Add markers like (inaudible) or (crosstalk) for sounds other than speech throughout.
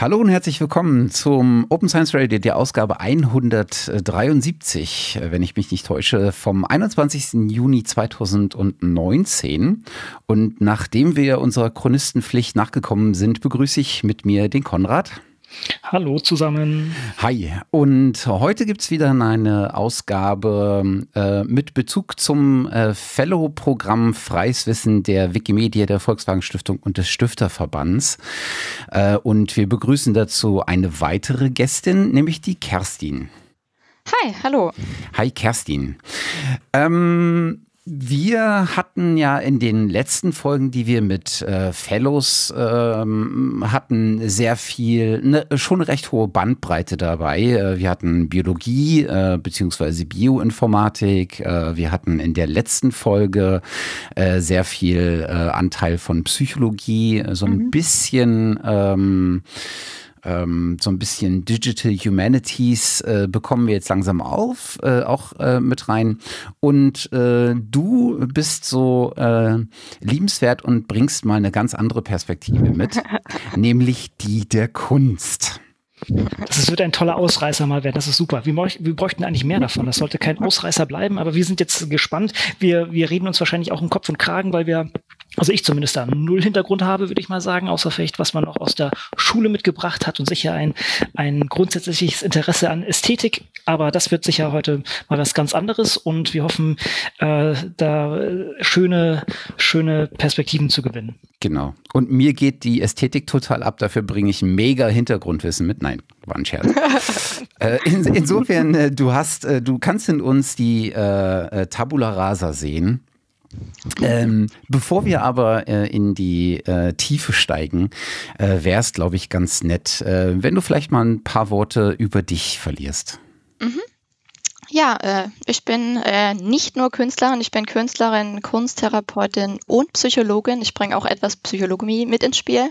Hallo und herzlich willkommen zum Open Science Radio, der Ausgabe 173, wenn ich mich nicht täusche, vom 21. Juni 2019. Und nachdem wir unserer Chronistenpflicht nachgekommen sind, begrüße ich mit mir den Konrad. Hallo zusammen. Hi. Und heute gibt es wieder eine Ausgabe äh, mit Bezug zum äh, Fellow-Programm Freies Wissen der Wikimedia, der Volkswagen Stiftung und des Stifterverbands. Äh, und wir begrüßen dazu eine weitere Gästin, nämlich die Kerstin. Hi, hallo. Hi, Kerstin. Ähm, wir hatten ja in den letzten Folgen, die wir mit äh, Fellows ähm, hatten, sehr viel, ne, schon recht hohe Bandbreite dabei. Äh, wir hatten Biologie äh, beziehungsweise Bioinformatik. Äh, wir hatten in der letzten Folge äh, sehr viel äh, Anteil von Psychologie, so ein mhm. bisschen ähm, ähm, so ein bisschen Digital Humanities äh, bekommen wir jetzt langsam auf, äh, auch äh, mit rein. Und äh, du bist so äh, liebenswert und bringst mal eine ganz andere Perspektive mit, (laughs) nämlich die der Kunst. Das wird ein toller Ausreißer mal werden. Das ist super. Wir, wir, bräuchten eigentlich mehr davon. Das sollte kein Ausreißer bleiben, aber wir sind jetzt gespannt. Wir, wir reden uns wahrscheinlich auch im Kopf und Kragen, weil wir also ich zumindest da null Hintergrund habe, würde ich mal sagen, außer vielleicht, was man auch aus der Schule mitgebracht hat und sicher ein, ein grundsätzliches Interesse an Ästhetik. Aber das wird sicher heute mal was ganz anderes und wir hoffen, äh, da schöne, schöne Perspektiven zu gewinnen. Genau. Und mir geht die Ästhetik total ab, dafür bringe ich mega Hintergrundwissen mit. Nein, war ein Scherz. (laughs) äh, in, insofern, äh, du hast, äh, du kannst in uns die äh, äh, Tabula Rasa sehen. Ähm, bevor wir aber äh, in die äh, Tiefe steigen, äh, wäre es, glaube ich, ganz nett, äh, wenn du vielleicht mal ein paar Worte über dich verlierst. Mhm. Ja, äh, ich bin äh, nicht nur Künstlerin, ich bin Künstlerin, Kunsttherapeutin und Psychologin. Ich bringe auch etwas Psychologie mit ins Spiel.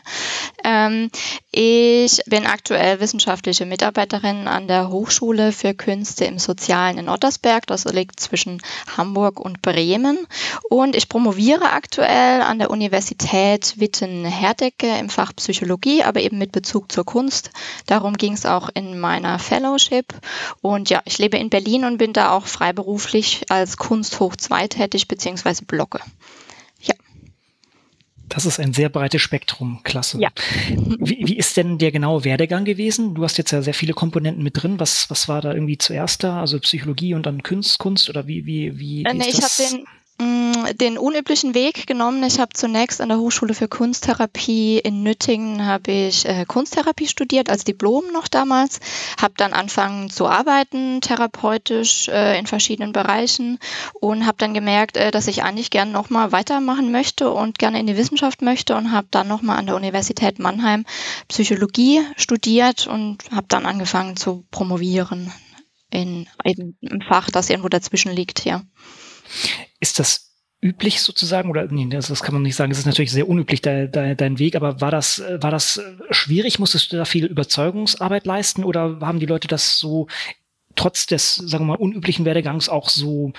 Ähm, ich bin aktuell wissenschaftliche Mitarbeiterin an der Hochschule für Künste im Sozialen in Ottersberg. Das liegt zwischen Hamburg und Bremen. Und ich promoviere aktuell an der Universität Witten-Herdecke im Fach Psychologie, aber eben mit Bezug zur Kunst. Darum ging es auch in meiner Fellowship. Und ja, ich lebe in Berlin und bin da auch freiberuflich als Kunst hoch 2 tätig bzw. blogge. Ja. Das ist ein sehr breites Spektrum, klasse. Ja. (laughs) Wie, wie ist denn der genaue Werdegang gewesen? Du hast jetzt ja sehr viele Komponenten mit drin. Was, was war da irgendwie zuerst da? Also Psychologie und dann Kunst, Kunst oder wie, wie, wie, äh, nee, ich habe den den unüblichen Weg genommen. Ich habe zunächst an der Hochschule für Kunsttherapie in Nüttingen habe ich äh, Kunsttherapie studiert als Diplom noch damals, habe dann angefangen zu arbeiten therapeutisch äh, in verschiedenen Bereichen und habe dann gemerkt, äh, dass ich eigentlich gerne noch mal weitermachen möchte und gerne in die Wissenschaft möchte und habe dann noch mal an der Universität Mannheim Psychologie studiert und habe dann angefangen zu promovieren in einem Fach, das irgendwo dazwischen liegt, ja. Ist das üblich sozusagen? Oder nee, das, das kann man nicht sagen, es ist natürlich sehr unüblich de, de, dein Weg, aber war das war das schwierig, musstest du da viel Überzeugungsarbeit leisten? Oder haben die Leute das so trotz des sagen wir mal unüblichen Werdegangs auch so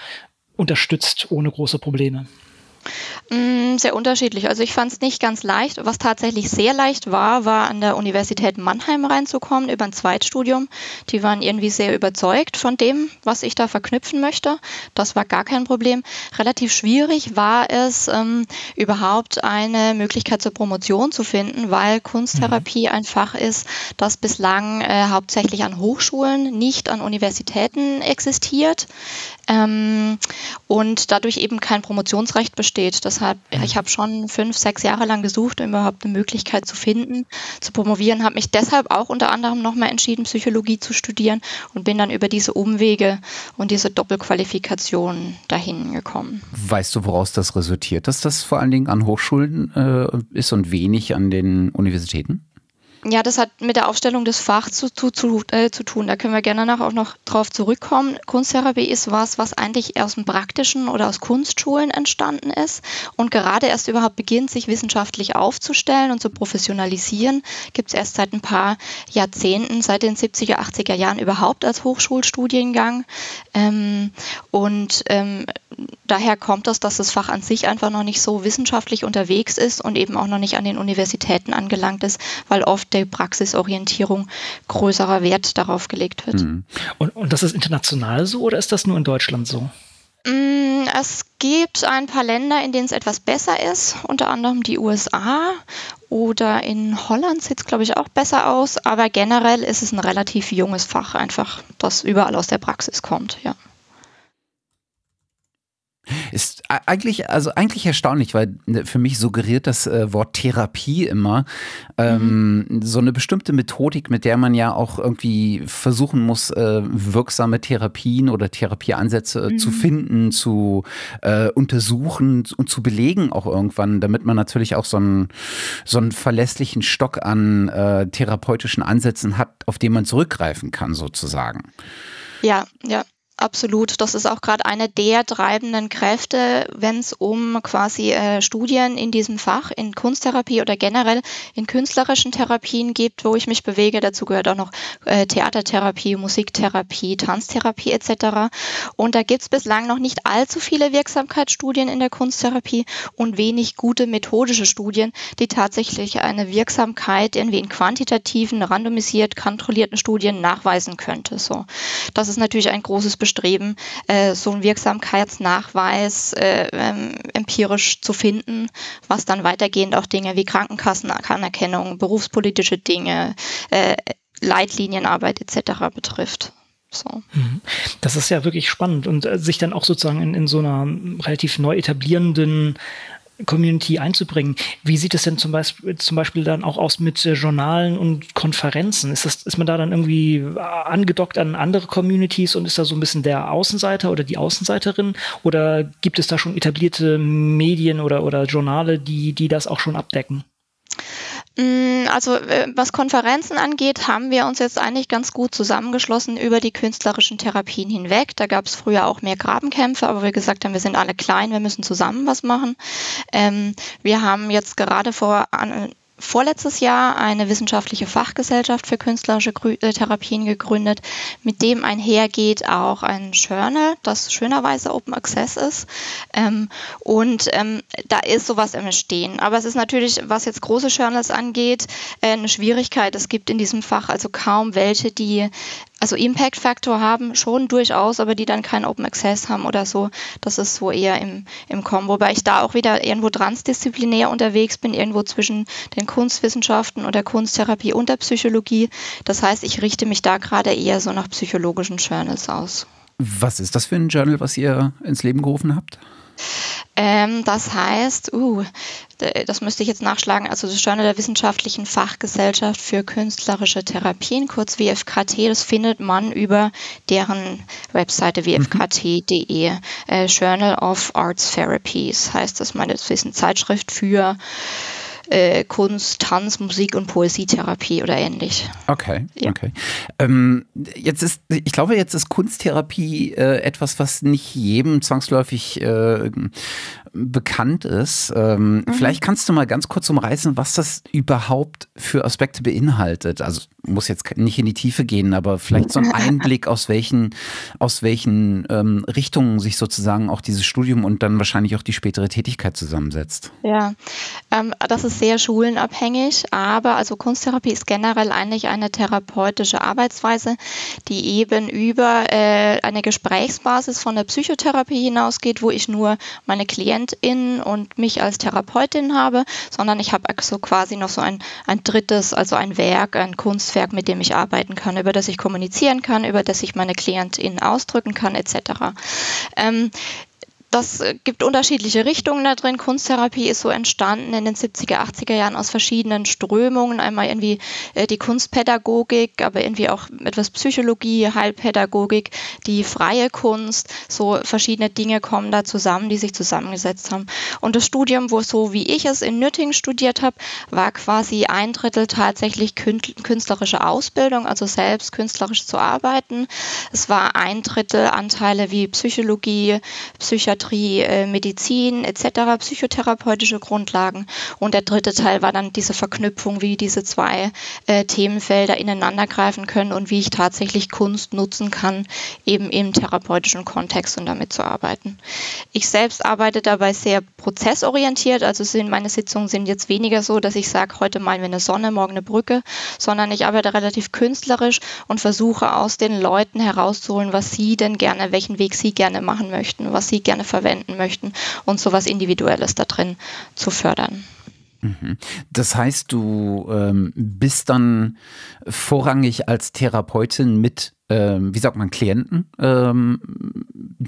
unterstützt ohne große Probleme? Mm, sehr unterschiedlich. Also ich fand es nicht ganz leicht. Was tatsächlich sehr leicht war, war an der Universität Mannheim reinzukommen über ein Zweitstudium. Die waren irgendwie sehr überzeugt von dem, was ich da verknüpfen möchte. Das war gar kein Problem. Relativ schwierig war es, ähm, überhaupt eine Möglichkeit zur Promotion zu finden, weil Kunsttherapie mhm. ein Fach ist, das bislang äh, hauptsächlich an Hochschulen, nicht an Universitäten existiert ähm, und dadurch eben kein Promotionsrecht besteht. Deshalb, mhm. ich habe schon fünf, sechs Jahre lang gesucht, um überhaupt eine Möglichkeit zu finden, zu promovieren, habe mich deshalb auch unter anderem nochmal entschieden, Psychologie zu studieren und bin dann über diese Umwege und diese Doppelqualifikation dahin gekommen. Weißt du, woraus das resultiert, dass das vor allen Dingen an Hochschulen äh, ist und wenig an den Universitäten? Ja, das hat mit der Aufstellung des Fachs zu, zu, zu, äh, zu tun. Da können wir gerne nachher auch noch drauf zurückkommen. Kunsttherapie ist was, was eigentlich aus dem Praktischen oder aus Kunstschulen entstanden ist und gerade erst überhaupt beginnt, sich wissenschaftlich aufzustellen und zu professionalisieren, gibt es erst seit ein paar Jahrzehnten, seit den 70er, 80er Jahren überhaupt als Hochschulstudiengang. Ähm, und ähm, daher kommt das, dass das Fach an sich einfach noch nicht so wissenschaftlich unterwegs ist und eben auch noch nicht an den Universitäten angelangt ist, weil oft der Praxisorientierung größerer Wert darauf gelegt wird. Mhm. Und, und das ist international so oder ist das nur in Deutschland so? Mm, es gibt ein paar Länder, in denen es etwas besser ist, unter anderem die USA oder in Holland sieht es, glaube ich, auch besser aus, aber generell ist es ein relativ junges Fach einfach, das überall aus der Praxis kommt, ja. Ist eigentlich, also eigentlich erstaunlich, weil ne, für mich suggeriert das äh, Wort Therapie immer ähm, mhm. so eine bestimmte Methodik, mit der man ja auch irgendwie versuchen muss, äh, wirksame Therapien oder Therapieansätze äh, mhm. zu finden, zu äh, untersuchen und zu belegen auch irgendwann, damit man natürlich auch so einen, so einen verlässlichen Stock an äh, therapeutischen Ansätzen hat, auf den man zurückgreifen kann, sozusagen. Ja, ja, Absolut. Das ist auch gerade eine der treibenden Kräfte, wenn es um quasi äh, Studien in diesem Fach, in Kunsttherapie oder generell in künstlerischen Therapien gibt, wo ich mich bewege. Dazu gehört auch noch äh, Theatertherapie, Musiktherapie, Tanztherapie etc. Und da gibt es bislang noch nicht allzu viele Wirksamkeitsstudien in der Kunsttherapie und wenig gute methodische Studien, die tatsächlich eine Wirksamkeit irgendwie in quantitativen, randomisiert kontrollierten Studien nachweisen könnte. So, das ist natürlich ein großes bestreben, äh, so einen Wirksamkeitsnachweis äh, ähm, empirisch zu finden, was dann weitergehend auch Dinge wie Krankenkassenanerkennung, berufspolitische Dinge, äh, Leitlinienarbeit etc. betrifft. So. Mhm. Das ist ja wirklich spannend und äh, sich dann auch sozusagen in, in so einer relativ neu etablierenden Community einzubringen. Wie sieht es denn zum Beispiel, zum Beispiel dann auch aus mit äh, Journalen und Konferenzen? Ist, das, ist man da dann irgendwie äh, angedockt an andere Communities und ist da so ein bisschen der Außenseiter oder die Außenseiterin? Oder gibt es da schon etablierte Medien oder, oder Journale, die, die das auch schon abdecken? Mm, also äh, was Konferenzen angeht, haben wir uns jetzt eigentlich ganz gut zusammengeschlossen über die künstlerischen Therapien hinweg. Da gab es früher auch mehr Grabenkämpfe, aber wir gesagt haben, wir sind alle klein, wir müssen zusammen was machen. Ähm, wir haben jetzt gerade vor vorletztes Jahr eine wissenschaftliche Fachgesellschaft für künstlerische äh, Therapien gegründet, mit dem einhergeht auch ein Journal, das schönerweise Open Access ist. Ähm, und ähm, da ist sowas im Stehen. Aber es ist natürlich, was jetzt große Journals angeht, äh, eine Schwierigkeit. Es gibt in diesem Fach also kaum welche, die also Impact Factor haben schon durchaus, aber die dann keinen Open Access haben oder so. Das ist so eher im, im Kommen. Wobei ich da auch wieder irgendwo transdisziplinär unterwegs bin, irgendwo zwischen den Kunstwissenschaften und der Kunsttherapie und der Psychologie. Das heißt, ich richte mich da gerade eher so nach psychologischen Journals aus. Was ist das für ein Journal, was ihr ins Leben gerufen habt? Ähm, das heißt, uh, das müsste ich jetzt nachschlagen, also das Journal der Wissenschaftlichen Fachgesellschaft für künstlerische Therapien, kurz WFKT, das findet man über deren Webseite wfkt.de. Äh, Journal of Arts Therapies heißt das, meine das ist eine Zeitschrift für äh, Kunst, Tanz, Musik und Poesietherapie oder ähnlich. Okay, ja. okay. Ähm, jetzt ist, ich glaube, jetzt ist Kunsttherapie äh, etwas, was nicht jedem zwangsläufig äh, bekannt ist. Ähm, mhm. Vielleicht kannst du mal ganz kurz umreißen, was das überhaupt für Aspekte beinhaltet. Also muss jetzt nicht in die Tiefe gehen, aber vielleicht so ein (laughs) Einblick, aus welchen, aus welchen ähm, Richtungen sich sozusagen auch dieses Studium und dann wahrscheinlich auch die spätere Tätigkeit zusammensetzt. Ja, ähm, das ist sehr schulenabhängig, aber also Kunsttherapie ist generell eigentlich eine therapeutische Arbeitsweise, die eben über äh, eine Gesprächsbasis von der Psychotherapie hinausgeht, wo ich nur meine Klienten KlientInnen und mich als Therapeutin habe, sondern ich habe so quasi noch so ein, ein drittes, also ein Werk, ein Kunstwerk, mit dem ich arbeiten kann, über das ich kommunizieren kann, über das ich meine KlientInnen ausdrücken kann, etc. Ähm, das äh, gibt unterschiedliche Richtungen da drin. Kunsttherapie ist so entstanden in den 70er, 80er Jahren aus verschiedenen Strömungen. Einmal irgendwie äh, die Kunstpädagogik, aber irgendwie auch etwas Psychologie, Heilpädagogik, die freie Kunst. So verschiedene Dinge kommen da zusammen, die sich zusammengesetzt haben. Und das Studium, wo so wie ich es in Nürtingen studiert habe, war quasi ein Drittel tatsächlich künstlerische Ausbildung, also selbst künstlerisch zu arbeiten. Es war ein Drittel Anteile wie Psychologie, Psychiatrie, Psychiatrie, äh, Medizin etc., psychotherapeutische Grundlagen. Und der dritte Teil war dann diese Verknüpfung, wie diese zwei äh, Themenfelder ineinandergreifen können und wie ich tatsächlich Kunst nutzen kann, eben im therapeutischen Kontext und damit zu arbeiten. Ich selbst arbeite dabei sehr prozessorientiert, also sind meine Sitzungen sind jetzt weniger so, dass ich sage, heute malen wir eine Sonne, morgen eine Brücke, sondern ich arbeite relativ künstlerisch und versuche aus den Leuten herauszuholen, was sie denn gerne, welchen Weg sie gerne machen möchten, was sie gerne verwenden möchten und so was Individuelles da drin zu fördern. Mhm. Das heißt, du ähm, bist dann vorrangig als Therapeutin mit, ähm, wie sagt man, Klienten ähm,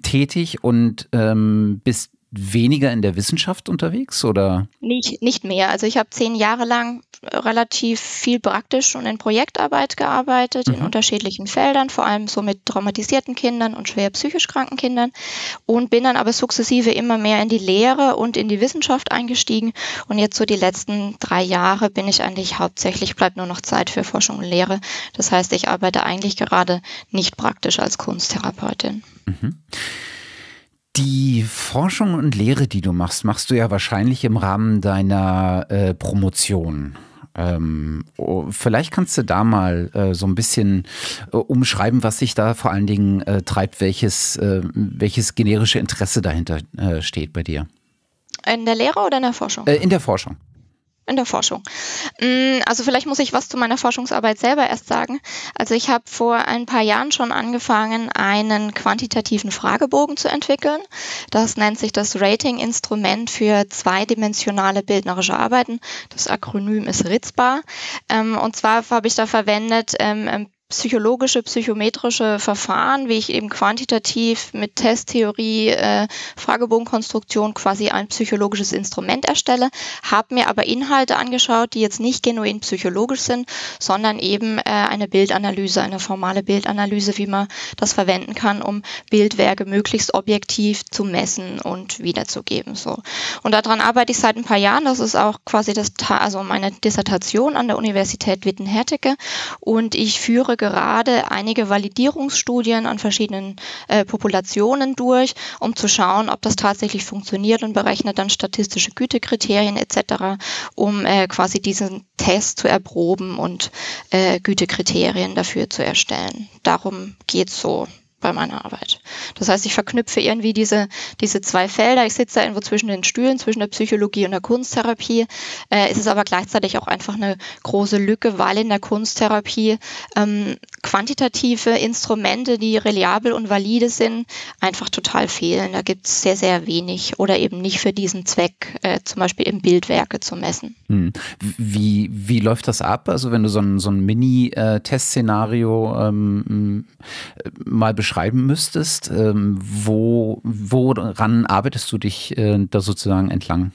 tätig und ähm, bist weniger in der Wissenschaft unterwegs oder? Nicht, nicht mehr. Also ich habe zehn Jahre lang relativ viel praktisch und in Projektarbeit gearbeitet, mhm. in unterschiedlichen Feldern, vor allem so mit traumatisierten Kindern und schwer psychisch kranken Kindern und bin dann aber sukzessive immer mehr in die Lehre und in die Wissenschaft eingestiegen und jetzt so die letzten drei Jahre bin ich eigentlich hauptsächlich, bleibt nur noch Zeit für Forschung und Lehre. Das heißt, ich arbeite eigentlich gerade nicht praktisch als Kunsttherapeutin. Mhm. Die Forschung und Lehre, die du machst, machst du ja wahrscheinlich im Rahmen deiner äh, Promotion. Ähm, oh, vielleicht kannst du da mal äh, so ein bisschen äh, umschreiben, was sich da vor allen Dingen äh, treibt, welches, äh, welches generische Interesse dahinter äh, steht bei dir. In der Lehre oder in der Forschung? Äh, in der Forschung in der Forschung. Mm, also vielleicht muss ich was zu meiner Forschungsarbeit selber erst sagen. Also ich habe vor ein paar Jahren schon angefangen, einen quantitativen Fragebogen zu entwickeln. Das nennt sich das Rating-Instrument für zweidimensionale bildnerische Arbeiten. Das Akronym ist RITSBA. Ähm, und zwar habe ich da verwendet ähm, psychologische, psychometrische Verfahren, wie ich eben quantitativ mit Testtheorie, äh, Fragebogenkonstruktion quasi ein psychologisches Instrument erstelle, habe mir aber Inhalte angeschaut, die jetzt nicht genuin psychologisch sind, sondern eben äh, eine Bildanalyse, eine formale Bildanalyse, wie man das verwenden kann, um Bildwerke möglichst objektiv zu messen und wiederzugeben. So. Und daran arbeite ich seit ein paar Jahren. Das ist auch quasi das, also meine Dissertation an der Universität Witten-Hertecke und ich führe gerade einige Validierungsstudien an verschiedenen äh, Populationen durch, um zu schauen, ob das tatsächlich funktioniert und berechnet dann statistische Gütekriterien etc., um äh, quasi diesen Test zu erproben und äh, Gütekriterien dafür zu erstellen. Darum geht es so bei meiner Arbeit. Das heißt, ich verknüpfe irgendwie diese, diese zwei Felder. Ich sitze da irgendwo zwischen den Stühlen, zwischen der Psychologie und der Kunsttherapie. Äh, es ist aber gleichzeitig auch einfach eine große Lücke, weil in der Kunsttherapie ähm, quantitative Instrumente, die reliabel und valide sind, einfach total fehlen. Da gibt es sehr, sehr wenig oder eben nicht für diesen Zweck, äh, zum Beispiel im Bildwerke zu messen. Hm. Wie, wie läuft das ab? Also wenn du so ein, so ein Mini-Testszenario äh, ähm, mal beschreibst, beschreiben müsstest, ähm, wo, woran arbeitest du dich äh, da sozusagen entlang?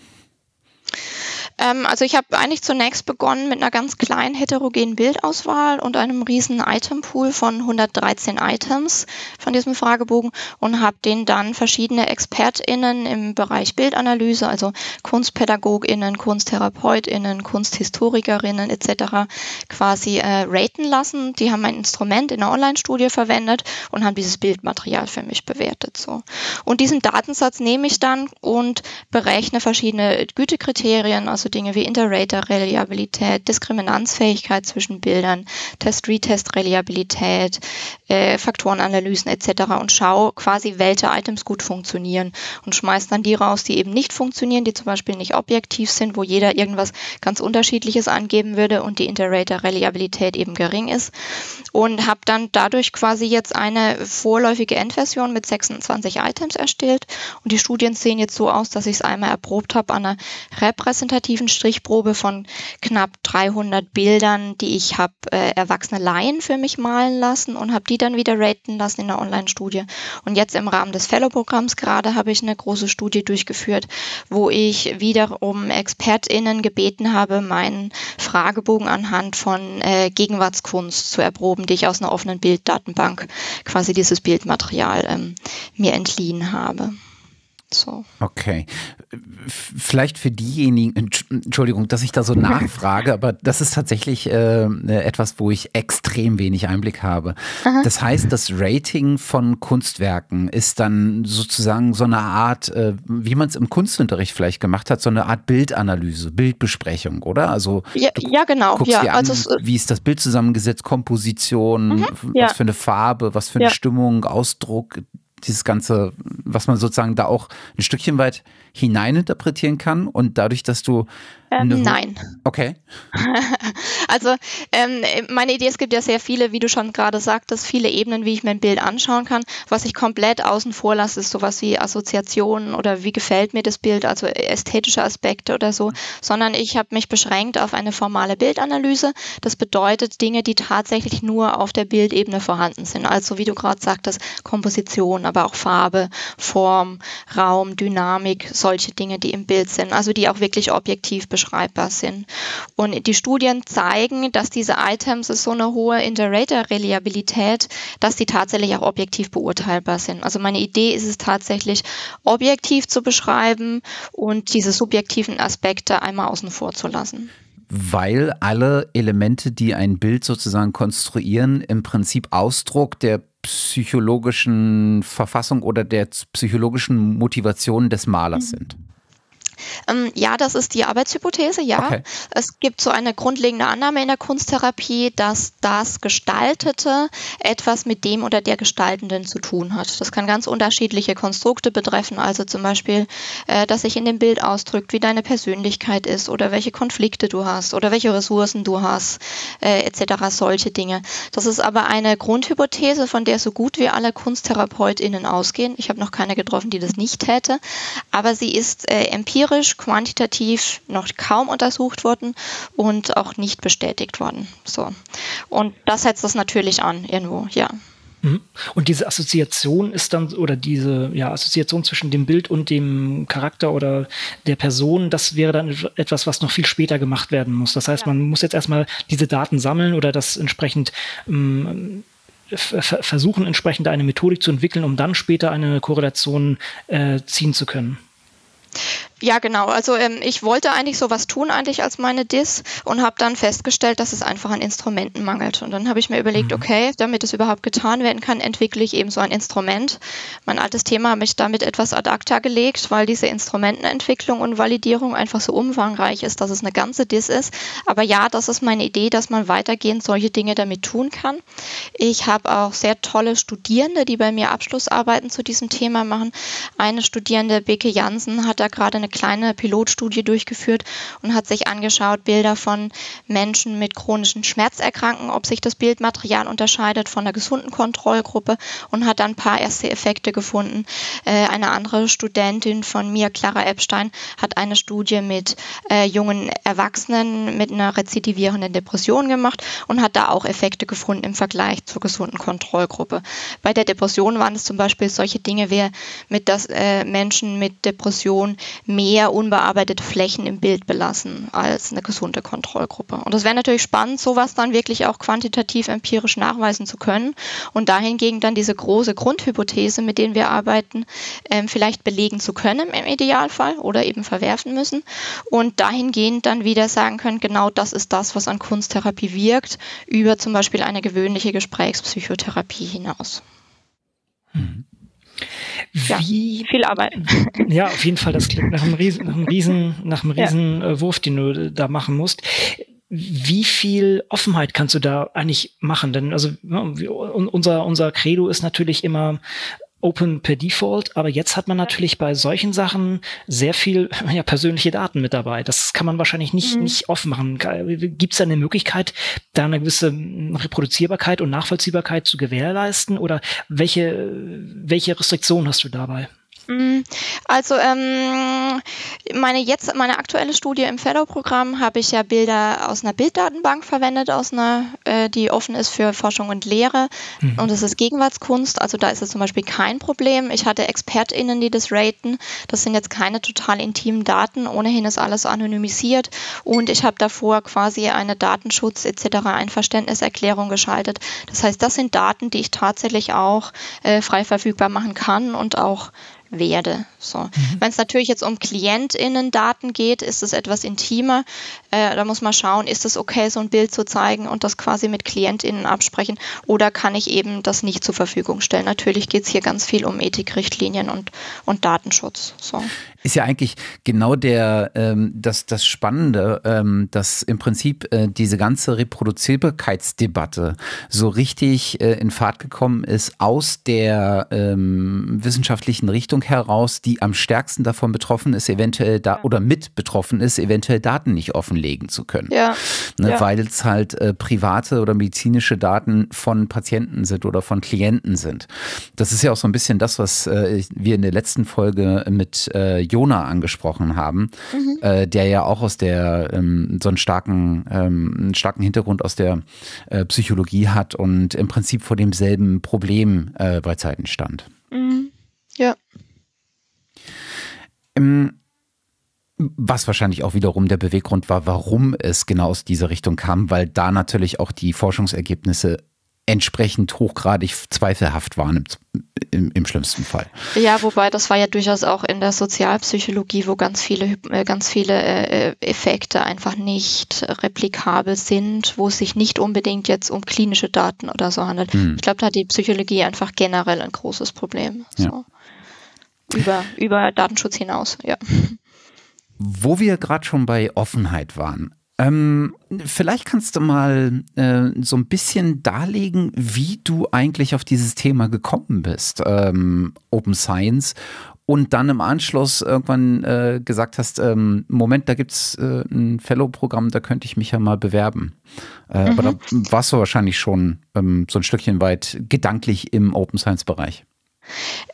Ähm, also ich habe eigentlich zunächst begonnen mit einer ganz kleinen heterogenen Bildauswahl und einem riesen Itempool von 113 Items von diesem Fragebogen und habe den dann verschiedene ExpertInnen im Bereich Bildanalyse, also KunstpädagogInnen, KunsttherapeutInnen, KunsthistorikerInnen etc. quasi äh, raten lassen. Die haben mein Instrument in einer Online-Studie verwendet und haben dieses Bildmaterial für mich bewertet. So. Und diesen Datensatz nehme ich dann und berechne verschiedene Gütekriterien, also so Dinge wie Interrater-Reliabilität, Diskriminanzfähigkeit zwischen Bildern, Test-Retest-Reliabilität, äh, Faktorenanalysen etc. und schaue quasi, welche Items gut funktionieren und schmeiße dann die raus, die eben nicht funktionieren, die zum Beispiel nicht objektiv sind, wo jeder irgendwas ganz Unterschiedliches angeben würde und die Interrater-Reliabilität eben gering ist und habe dann dadurch quasi jetzt eine vorläufige Endversion mit 26 Items erstellt und die Studien sehen jetzt so aus, dass ich es einmal erprobt habe an einer repräsentativen Strichprobe von knapp 300 Bildern, die ich habe äh, erwachsene Laien für mich malen lassen und habe die dann wieder raten lassen in der Online-Studie. Und jetzt im Rahmen des Fellow-Programms gerade habe ich eine große Studie durchgeführt, wo ich wiederum ExpertInnen gebeten habe, meinen Fragebogen anhand von äh, Gegenwartskunst zu erproben, die ich aus einer offenen Bilddatenbank quasi dieses Bildmaterial ähm, mir entliehen habe. So. Okay. Vielleicht für diejenigen, Entschuldigung, dass ich da so nachfrage, aber das ist tatsächlich äh, etwas, wo ich extrem wenig Einblick habe. Aha. Das heißt, das Rating von Kunstwerken ist dann sozusagen so eine Art, äh, wie man es im Kunstunterricht vielleicht gemacht hat, so eine Art Bildanalyse, Bildbesprechung, oder? Also ja, ja genau. ja, an, also wie ist das Bild zusammengesetzt, Komposition, mhm, ja. was für eine Farbe, was für eine ja. Stimmung, Ausdruck, dieses Ganze, was man sozusagen da auch ein Stückchen weit hineininterpretieren kann. Und dadurch, dass du ähm, nein. Okay. (laughs) also ähm, meine Idee, es gibt ja sehr viele, wie du schon gerade sagtest, viele Ebenen, wie ich mir ein Bild anschauen kann. Was ich komplett außen vor lasse, ist sowas wie Assoziationen oder wie gefällt mir das Bild, also ästhetische Aspekte oder so, sondern ich habe mich beschränkt auf eine formale Bildanalyse. Das bedeutet Dinge, die tatsächlich nur auf der Bildebene vorhanden sind. Also wie du gerade sagtest, Komposition, aber auch Farbe, Form, Raum, Dynamik, solche Dinge, die im Bild sind, also die auch wirklich objektiv beschreibbar sind. Und die Studien zeigen, dass diese Items so eine hohe Interrater-Reliabilität, dass sie tatsächlich auch objektiv beurteilbar sind. Also meine Idee ist es tatsächlich, objektiv zu beschreiben und diese subjektiven Aspekte einmal außen vor zu lassen weil alle Elemente, die ein Bild sozusagen konstruieren, im Prinzip Ausdruck der psychologischen Verfassung oder der psychologischen Motivation des Malers mhm. sind. Ähm, ja, das ist die Arbeitshypothese, ja. Okay. Es gibt so eine grundlegende Annahme in der Kunsttherapie, dass das Gestaltete etwas mit dem oder der Gestaltenden zu tun hat. Das kann ganz unterschiedliche Konstrukte betreffen, also zum Beispiel, äh, dass sich in dem Bild ausdrückt, wie deine Persönlichkeit ist oder welche Konflikte du hast oder welche Ressourcen du hast, äh, etc. Solche Dinge. Das ist aber eine Grundhypothese, von der so gut wie alle KunsttherapeutInnen ausgehen. Ich habe noch keine getroffen, die das nicht hätte, aber sie ist äh, empirisch empirisch, quantitativ noch kaum untersucht worden und auch nicht bestätigt worden. So. Und das setzt das natürlich an, irgendwo, ja. Mhm. Und diese Assoziation ist dann, oder diese ja, Assoziation zwischen dem Bild und dem Charakter oder der Person, das wäre dann etwas, was noch viel später gemacht werden muss. Das heißt, ja. man muss jetzt erstmal diese Daten sammeln oder das entsprechend ähm, versuchen, entsprechend eine Methodik zu entwickeln, um dann später eine Korrelation äh, ziehen zu können. Ja, genau. Also ähm, ich wollte eigentlich sowas tun eigentlich als meine Dis und habe dann festgestellt, dass es einfach an Instrumenten mangelt. Und dann habe ich mir überlegt, mhm. okay, damit es überhaupt getan werden kann, entwickle ich eben so ein Instrument. Mein altes Thema habe ich damit etwas ad acta gelegt, weil diese Instrumentenentwicklung und Validierung einfach so umfangreich ist, dass es eine ganze Dis ist. Aber ja, das ist meine Idee, dass man weitergehend solche Dinge damit tun kann. Ich habe auch sehr tolle Studierende, die bei mir Abschlussarbeiten zu diesem Thema machen. Eine Studierende, Beke Jansen, hat da gerade eine eine kleine Pilotstudie durchgeführt und hat sich angeschaut, Bilder von Menschen mit chronischen Schmerzerkrankungen, ob sich das Bildmaterial unterscheidet von der gesunden Kontrollgruppe und hat dann ein paar erste Effekte gefunden. Äh, eine andere Studentin von mir, Clara Epstein, hat eine Studie mit äh, jungen Erwachsenen mit einer rezidivierenden Depression gemacht und hat da auch Effekte gefunden im Vergleich zur gesunden Kontrollgruppe. Bei der Depression waren es zum Beispiel solche Dinge wie mit dass äh, Menschen mit Depression mehr unbearbeitete Flächen im Bild belassen als eine gesunde Kontrollgruppe. Und das wäre natürlich spannend, sowas dann wirklich auch quantitativ empirisch nachweisen zu können und dahingegen dann diese große Grundhypothese, mit denen wir arbeiten, ähm, vielleicht belegen zu können im Idealfall oder eben verwerfen müssen und dahingehend dann wieder sagen können, genau das ist das, was an Kunsttherapie wirkt, über zum Beispiel eine gewöhnliche Gesprächspsychotherapie hinaus. Mhm. Wie, ja, viel Arbeit. Ja, auf jeden Fall. Das klingt nach einem riesen, nach einem riesen, nach einem riesen ja. Äh, Wurf, den du da machen musst. Wie viel Offenheit kannst du da eigentlich machen? Denn also unser unser Credo ist natürlich immer Open per Default, aber jetzt hat man natürlich bei solchen Sachen sehr viel (laughs) ja, persönliche Daten mit dabei. Das kann man wahrscheinlich nicht, mhm. nicht offen machen. Gibt es da eine Möglichkeit, da eine gewisse Reproduzierbarkeit und Nachvollziehbarkeit zu gewährleisten oder welche, welche Restriktionen hast du dabei? Mm, also ähm, meine jetzt meine aktuelle Studie im Fellow-Programm habe ich ja Bilder aus einer Bilddatenbank verwendet, aus einer, äh, die offen ist für Forschung und Lehre. Mhm. Und es ist Gegenwartskunst, also da ist es zum Beispiel kein Problem. Ich hatte ExpertInnen, die das raten. Das sind jetzt keine total intimen Daten. Ohnehin ist alles anonymisiert. Und ich habe davor quasi eine Datenschutz etc. Einverständniserklärung geschaltet. Das heißt, das sind Daten, die ich tatsächlich auch äh, frei verfügbar machen kann und auch werde. So. Mhm. Wenn es natürlich jetzt um KlientInnen-Daten geht, ist es etwas intimer. Äh, da muss man schauen, ist es okay, so ein Bild zu zeigen und das quasi mit KlientInnen absprechen oder kann ich eben das nicht zur Verfügung stellen. Natürlich geht es hier ganz viel um Ethikrichtlinien und, und Datenschutz. So ist ja eigentlich genau der ähm, das das Spannende, ähm, dass im Prinzip äh, diese ganze Reproduzierbarkeitsdebatte so richtig äh, in Fahrt gekommen ist aus der ähm, wissenschaftlichen Richtung heraus, die am stärksten davon betroffen ist, eventuell da oder mit betroffen ist, eventuell Daten nicht offenlegen zu können, ja. Ne, ja. weil es halt äh, private oder medizinische Daten von Patienten sind oder von Klienten sind. Das ist ja auch so ein bisschen das, was äh, wir in der letzten Folge mit äh, Jona angesprochen haben, mhm. äh, der ja auch aus der ähm, so einen starken, ähm, einen starken Hintergrund aus der äh, Psychologie hat und im Prinzip vor demselben Problem äh, bei Zeiten stand. Mhm. Ja. Ähm, was wahrscheinlich auch wiederum der Beweggrund war, warum es genau aus dieser Richtung kam, weil da natürlich auch die Forschungsergebnisse entsprechend hochgradig zweifelhaft waren im, im, im, schlimmsten Fall. Ja, wobei das war ja durchaus auch in der Sozialpsychologie, wo ganz viele, äh, ganz viele äh, Effekte einfach nicht replikabel sind, wo es sich nicht unbedingt jetzt um klinische Daten oder so handelt. Hm. Ich glaube, da hat die Psychologie einfach generell ein großes Problem. So. Ja. Über, über Datenschutz hinaus, ja. Wo wir gerade schon bei Offenheit waren, ähm, vielleicht kannst du mal äh, so ein bisschen darlegen, wie du eigentlich auf dieses Thema gekommen bist, ähm, Open Science, und dann im Anschluss irgendwann äh, gesagt hast, ähm, Moment, da gibt's äh, ein Fellow-Programm, da könnte ich mich ja mal bewerben. Äh, mhm. Aber da warst du wahrscheinlich schon ähm, so ein Stückchen weit gedanklich im Open Science-Bereich.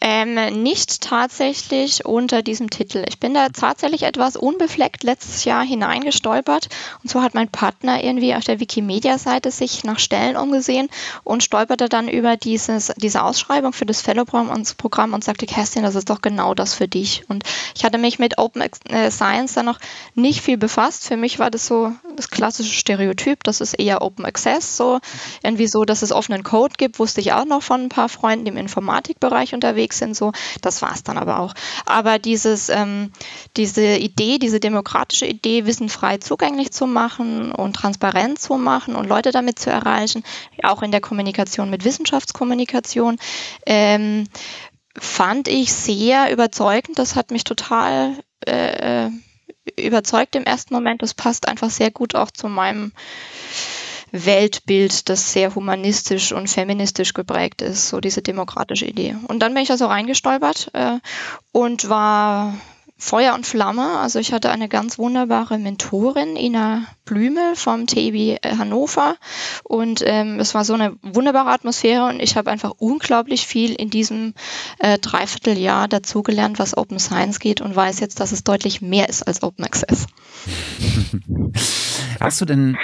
Ähm, nicht tatsächlich unter diesem Titel. Ich bin da tatsächlich etwas unbefleckt letztes Jahr hineingestolpert. Und so hat mein Partner irgendwie auf der Wikimedia-Seite sich nach Stellen umgesehen und stolperte dann über dieses, diese Ausschreibung für das Fellow-Programm und sagte, Kerstin, das ist doch genau das für dich. Und ich hatte mich mit Open äh, Science dann noch nicht viel befasst. Für mich war das so das klassische Stereotyp, das ist eher Open Access, so irgendwie so, dass es offenen Code gibt, wusste ich auch noch von ein paar Freunden, im Informatikbereich Bereich unterwegs sind. So, das war es dann aber auch. Aber dieses, ähm, diese Idee, diese demokratische Idee, Wissen frei zugänglich zu machen und transparent zu machen und Leute damit zu erreichen, auch in der Kommunikation mit Wissenschaftskommunikation, ähm, fand ich sehr überzeugend. Das hat mich total äh, überzeugt im ersten Moment. Das passt einfach sehr gut auch zu meinem Weltbild, das sehr humanistisch und feministisch geprägt ist, so diese demokratische Idee. Und dann bin ich da so reingestolpert äh, und war Feuer und Flamme. Also ich hatte eine ganz wunderbare Mentorin, Ina Blümel vom TIB Hannover. Und ähm, es war so eine wunderbare Atmosphäre und ich habe einfach unglaublich viel in diesem äh, Dreivierteljahr dazugelernt, was Open Science geht und weiß jetzt, dass es deutlich mehr ist als Open Access. Hast du denn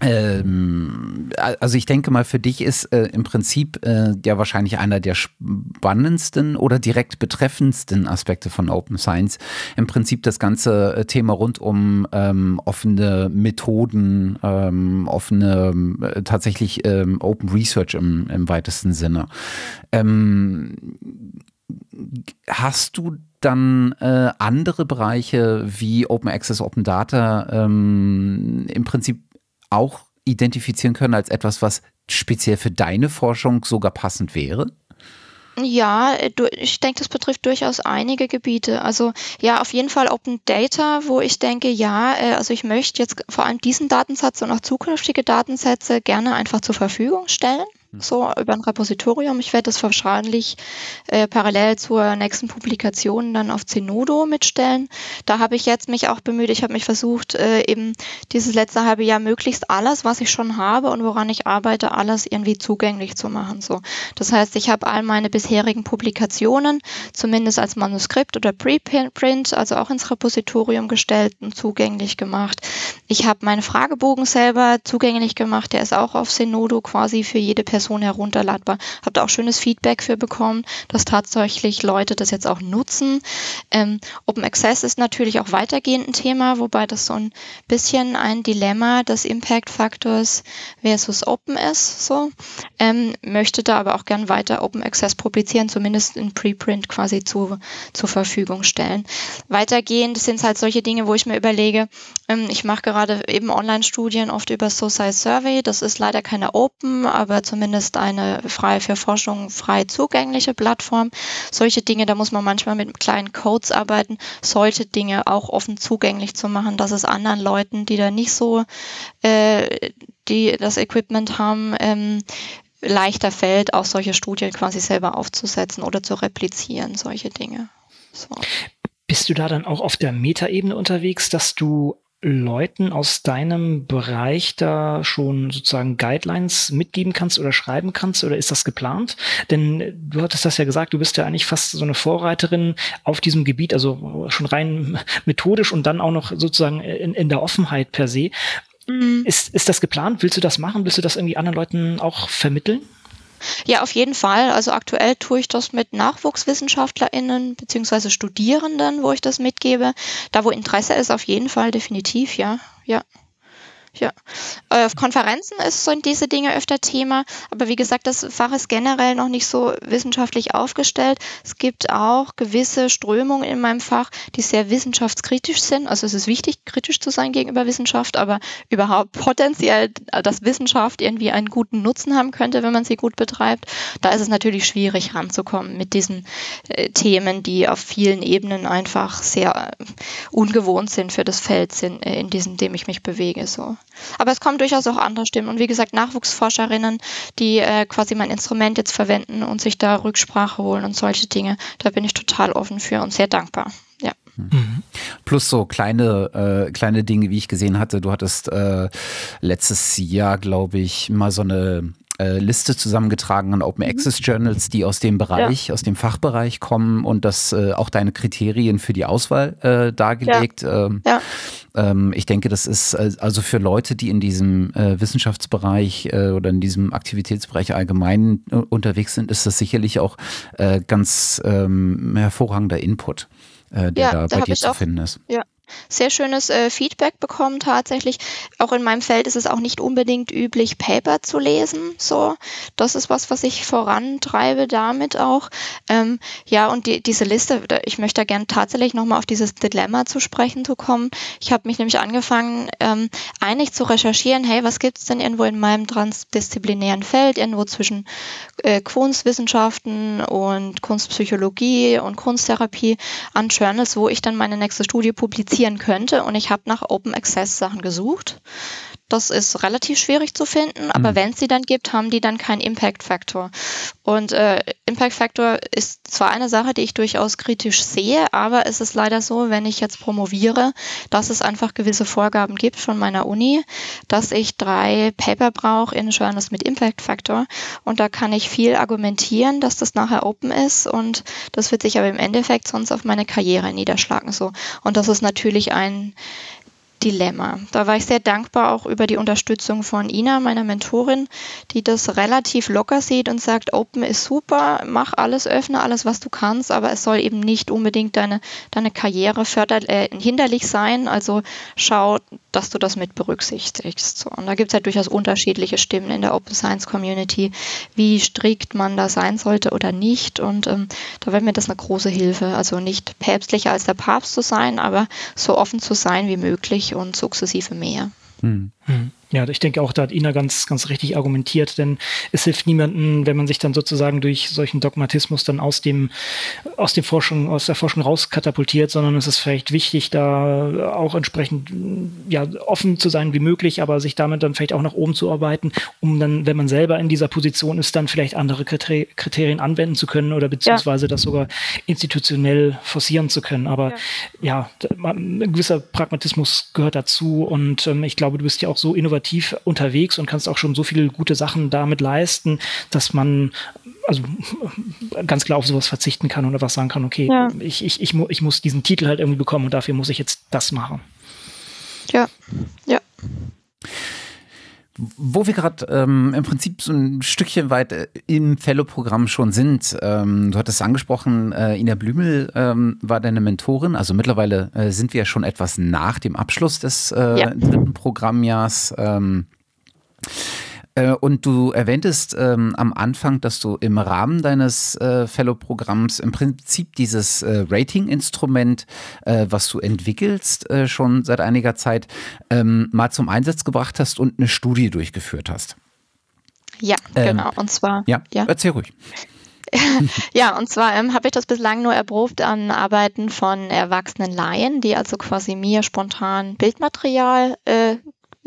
ähm, also ich denke mal, für dich ist äh, im Prinzip äh, ja wahrscheinlich einer der spannendsten oder direkt betreffendsten Aspekte von Open Science im Prinzip das ganze äh, Thema rund um ähm, offene Methoden, ähm, offene äh, tatsächlich ähm, Open Research im, im weitesten Sinne. Ähm, hast du dann äh, andere Bereiche wie Open Access, Open Data ähm, im Prinzip auch identifizieren können als etwas, was speziell für deine Forschung sogar passend wäre? Ja, äh, ich denke, das betrifft durchaus einige Gebiete. Also ja, auf jeden Fall Open Data, wo ich denke, ja, äh, also ich möchte jetzt vor allem diesen Datensatz und auch zukünftige Datensätze gerne einfach zur Verfügung stellen so über ein Repositorium. Ich werde das wahrscheinlich äh, parallel zur nächsten Publikation dann auf Zenodo mitstellen. Da habe ich jetzt mich auch bemüht, ich habe mich versucht, äh, eben dieses letzte halbe Jahr möglichst alles, was ich schon habe und woran ich arbeite, alles irgendwie zugänglich zu machen. So. Das heißt, ich habe all meine bisherigen Publikationen, zumindest als Manuskript oder Preprint, also auch ins Repositorium gestellt und zugänglich gemacht. Ich habe meinen Fragebogen selber zugänglich gemacht, der ist auch auf Zenodo quasi für jede Person Person herunterladbar. Habe da auch schönes Feedback für bekommen, dass tatsächlich Leute das jetzt auch nutzen. Ähm, Open Access ist natürlich auch weitergehend ein Thema, wobei das so ein bisschen ein Dilemma des Impact Faktors versus Open ist. So. ähm, möchte da aber auch gern weiter Open Access publizieren, zumindest in Preprint quasi zu, zur Verfügung stellen. Weitergehend sind es halt solche Dinge, wo ich mir überlege, ähm, ich mache gerade eben Online-Studien oft über Society Survey. Das ist leider keine Open, aber zumindest eine frei für Forschung frei zugängliche Plattform. Solche Dinge, da muss man manchmal mit kleinen Codes arbeiten, solche Dinge auch offen zugänglich zu machen, dass es anderen Leuten, die da nicht so äh, die das Equipment haben, ähm, leichter fällt, auch solche Studien quasi selber aufzusetzen oder zu replizieren, solche Dinge. So. Bist du da dann auch auf der Metaebene unterwegs, dass du Leuten aus deinem Bereich da schon sozusagen Guidelines mitgeben kannst oder schreiben kannst oder ist das geplant? Denn du hattest das ja gesagt, du bist ja eigentlich fast so eine Vorreiterin auf diesem Gebiet, also schon rein methodisch und dann auch noch sozusagen in, in der Offenheit per se. Mhm. Ist, ist das geplant? Willst du das machen? Willst du das irgendwie anderen Leuten auch vermitteln? Ja, auf jeden Fall. Also aktuell tue ich das mit NachwuchswissenschaftlerInnen beziehungsweise Studierenden, wo ich das mitgebe. Da, wo Interesse ist, auf jeden Fall definitiv, ja. Ja. Ja, äh, auf Konferenzen ist, sind diese Dinge öfter Thema, aber wie gesagt, das Fach ist generell noch nicht so wissenschaftlich aufgestellt. Es gibt auch gewisse Strömungen in meinem Fach, die sehr wissenschaftskritisch sind. Also es ist wichtig, kritisch zu sein gegenüber Wissenschaft, aber überhaupt potenziell, dass Wissenschaft irgendwie einen guten Nutzen haben könnte, wenn man sie gut betreibt. Da ist es natürlich schwierig ranzukommen mit diesen äh, Themen, die auf vielen Ebenen einfach sehr äh, ungewohnt sind für das Feld, sind, äh, in diesem, dem ich mich bewege. So. Aber es kommen durchaus auch andere Stimmen. Und wie gesagt, Nachwuchsforscherinnen, die äh, quasi mein Instrument jetzt verwenden und sich da Rücksprache holen und solche Dinge. Da bin ich total offen für und sehr dankbar. Ja. Mhm. Plus so kleine, äh, kleine Dinge, wie ich gesehen hatte. Du hattest äh, letztes Jahr, glaube ich, mal so eine äh, Liste zusammengetragen an Open mhm. Access Journals, die aus dem Bereich, ja. aus dem Fachbereich kommen und das äh, auch deine Kriterien für die Auswahl äh, dargelegt. Ja. Ähm, ja. Ähm, ich denke, das ist äh, also für Leute, die in diesem äh, Wissenschaftsbereich äh, oder in diesem Aktivitätsbereich allgemein unterwegs sind, ist das sicherlich auch ganz ähm, hervorragender Input, der da bei dir zu finden ist. Ja, sehr schönes äh, Feedback bekommen tatsächlich. Auch in meinem Feld ist es auch nicht unbedingt üblich, Paper zu lesen. So, das ist was, was ich vorantreibe damit auch. Ähm, ja, und die, diese Liste, ich möchte da gerne tatsächlich nochmal auf dieses Dilemma zu sprechen zu kommen. Ich habe mich nämlich angefangen, ähm, einig zu recherchieren, hey, was gibt es denn irgendwo in meinem transdisziplinären Feld, irgendwo zwischen äh, Kunstwissenschaften und Kunstpsychologie und Kunsttherapie an Journals, wo ich dann meine nächste Studie publiziere publizieren könnte. Und ich habe nach Open Access Sachen gesucht. Das ist relativ schwierig zu finden, aber mhm. wenn es sie dann gibt, haben die dann keinen Impact Factor. Und äh, Impact Factor ist zwar eine Sache, die ich durchaus kritisch sehe, aber es ist leider so, wenn ich jetzt promoviere, dass es einfach gewisse Vorgaben gibt von meiner Uni, dass ich drei Paper brauche in Journals mit Impact Factor. Und da kann ich viel argumentieren, dass das nachher open ist und das wird sich aber im Endeffekt sonst auf meine Karriere niederschlagen. So. Und das ist natürlich ein Dilemma. Da war ich sehr dankbar auch über die Unterstützung von Ina, meiner Mentorin, die das relativ locker sieht und sagt, Open ist super, mach alles, öffne alles, was du kannst, aber es soll eben nicht unbedingt deine, deine Karriere förder, äh, hinderlich sein. Also schau, dass du das mit berücksichtigst. So, und da gibt es halt durchaus unterschiedliche Stimmen in der Open Science Community, wie strikt man da sein sollte oder nicht. Und ähm, da wäre mir das eine große Hilfe. Also nicht päpstlicher als der Papst zu sein, aber so offen zu sein wie möglich und sukzessive mehr. Hm. Hm. Ja, ich denke auch, da hat Ina ganz, ganz richtig argumentiert, denn es hilft niemandem, wenn man sich dann sozusagen durch solchen Dogmatismus dann aus dem, aus dem Forschung, aus der Forschung rauskatapultiert, sondern es ist vielleicht wichtig, da auch entsprechend, ja, offen zu sein wie möglich, aber sich damit dann vielleicht auch nach oben zu arbeiten, um dann, wenn man selber in dieser Position ist, dann vielleicht andere Kriterien anwenden zu können oder beziehungsweise ja. das sogar institutionell forcieren zu können. Aber ja, ja ein gewisser Pragmatismus gehört dazu und ähm, ich glaube, du bist ja auch so innovativ innovativ unterwegs und kannst auch schon so viele gute Sachen damit leisten, dass man also ganz klar auf sowas verzichten kann und einfach sagen kann, okay, ja. ich, ich, ich, mu ich muss diesen Titel halt irgendwie bekommen und dafür muss ich jetzt das machen. Ja, ja. Wo wir gerade ähm, im Prinzip so ein Stückchen weit äh, im Fellow-Programm schon sind, ähm, du hattest angesprochen, äh, Ina Blümel ähm, war deine Mentorin, also mittlerweile äh, sind wir ja schon etwas nach dem Abschluss des äh, ja. dritten Programmjahrs. Äh, und du erwähntest ähm, am Anfang, dass du im Rahmen deines äh, Fellow-Programms im Prinzip dieses äh, Rating-Instrument, äh, was du entwickelst, äh, schon seit einiger Zeit, ähm, mal zum Einsatz gebracht hast und eine Studie durchgeführt hast. Ja, ähm, genau. Und zwar. Ja, ja. erzähl ruhig. (laughs) ja, und zwar ähm, habe ich das bislang nur erprobt an Arbeiten von erwachsenen Laien, die also quasi mir spontan Bildmaterial äh,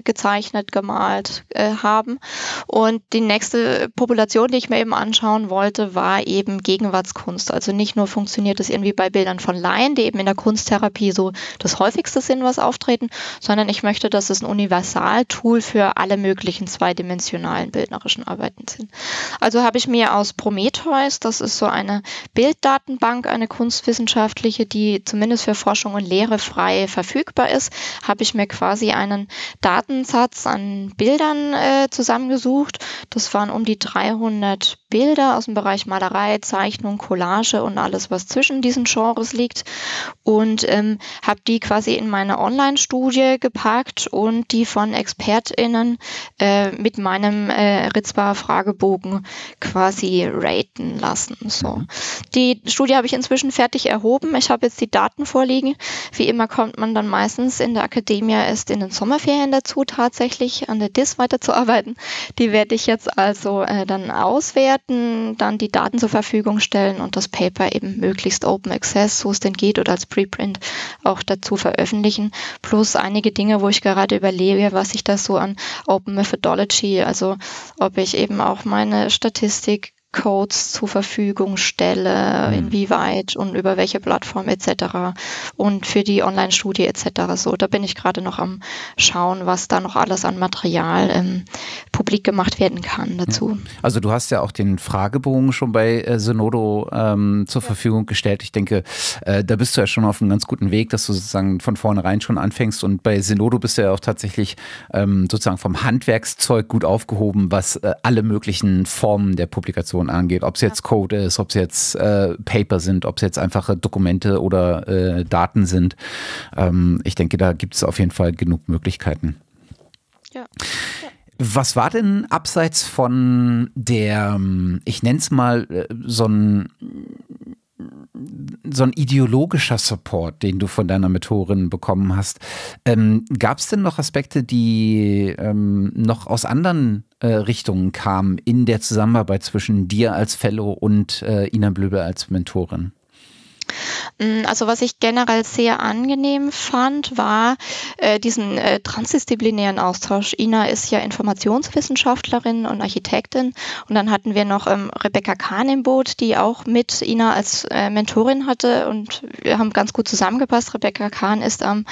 gezeichnet, gemalt äh, haben. Und die nächste Population, die ich mir eben anschauen wollte, war eben Gegenwartskunst. Also nicht nur funktioniert es irgendwie bei Bildern von Laien, die eben in der Kunsttherapie so das häufigste sind, was auftreten, sondern ich möchte, dass es ein Universaltool für alle möglichen zweidimensionalen bildnerischen Arbeiten sind. Also habe ich mir aus Prometheus, das ist so eine Bilddatenbank, eine kunstwissenschaftliche, die zumindest für Forschung und Lehre frei verfügbar ist, habe ich mir quasi einen Daten Datensatz an Bildern äh, zusammengesucht. Das waren um die 300 Bilder aus dem Bereich Malerei, Zeichnung, Collage und alles, was zwischen diesen Genres liegt. Und ähm, habe die quasi in meine Online-Studie gepackt und die von ExpertInnen äh, mit meinem äh, Ritzbar-Fragebogen quasi raten lassen. So. Mhm. Die Studie habe ich inzwischen fertig erhoben. Ich habe jetzt die Daten vorliegen. Wie immer kommt man dann meistens in der Akademie erst in den Sommerferien dazu, tatsächlich an der DIS weiterzuarbeiten. Die werde ich jetzt also äh, dann auswerten, dann die Daten zur Verfügung stellen und das Paper eben möglichst Open Access, so es denn geht, oder als Preprint auch dazu veröffentlichen. Plus einige Dinge, wo ich gerade überlege, was ich da so an Open Methodology, also ob ich eben auch meine Statistik Codes zur Verfügung stelle, mhm. inwieweit und über welche Plattform etc. und für die Online-Studie etc. So, da bin ich gerade noch am schauen, was da noch alles an Material ähm, publik gemacht werden kann dazu. Also du hast ja auch den Fragebogen schon bei äh, Synodo ähm, zur Verfügung gestellt. Ich denke, äh, da bist du ja schon auf einem ganz guten Weg, dass du sozusagen von vornherein schon anfängst und bei Synodo bist du ja auch tatsächlich ähm, sozusagen vom Handwerkszeug gut aufgehoben, was äh, alle möglichen Formen der Publikation Informationen angeht, ob es jetzt Code ist, ob es jetzt äh, Paper sind, ob es jetzt einfache Dokumente oder äh, Daten sind. Ähm, ich denke, da gibt es auf jeden Fall genug Möglichkeiten. Ja. ja. Was war denn abseits von der, ähm, ich nenne es mal äh, so ein so ein ideologischer Support, den du von deiner Mentorin bekommen hast. Ähm, Gab es denn noch Aspekte, die ähm, noch aus anderen äh, Richtungen kamen in der Zusammenarbeit zwischen dir als Fellow und äh, Ina Blöbe als Mentorin? Mm, also was ich generell sehr angenehm fand, war äh, diesen äh, transdisziplinären Austausch. Ina ist ja Informationswissenschaftlerin und Architektin und dann hatten wir noch ähm, Rebecca Kahn im Boot, die auch mit Ina als äh, Mentorin hatte und wir haben ganz gut zusammengepasst. Rebecca Kahn ist am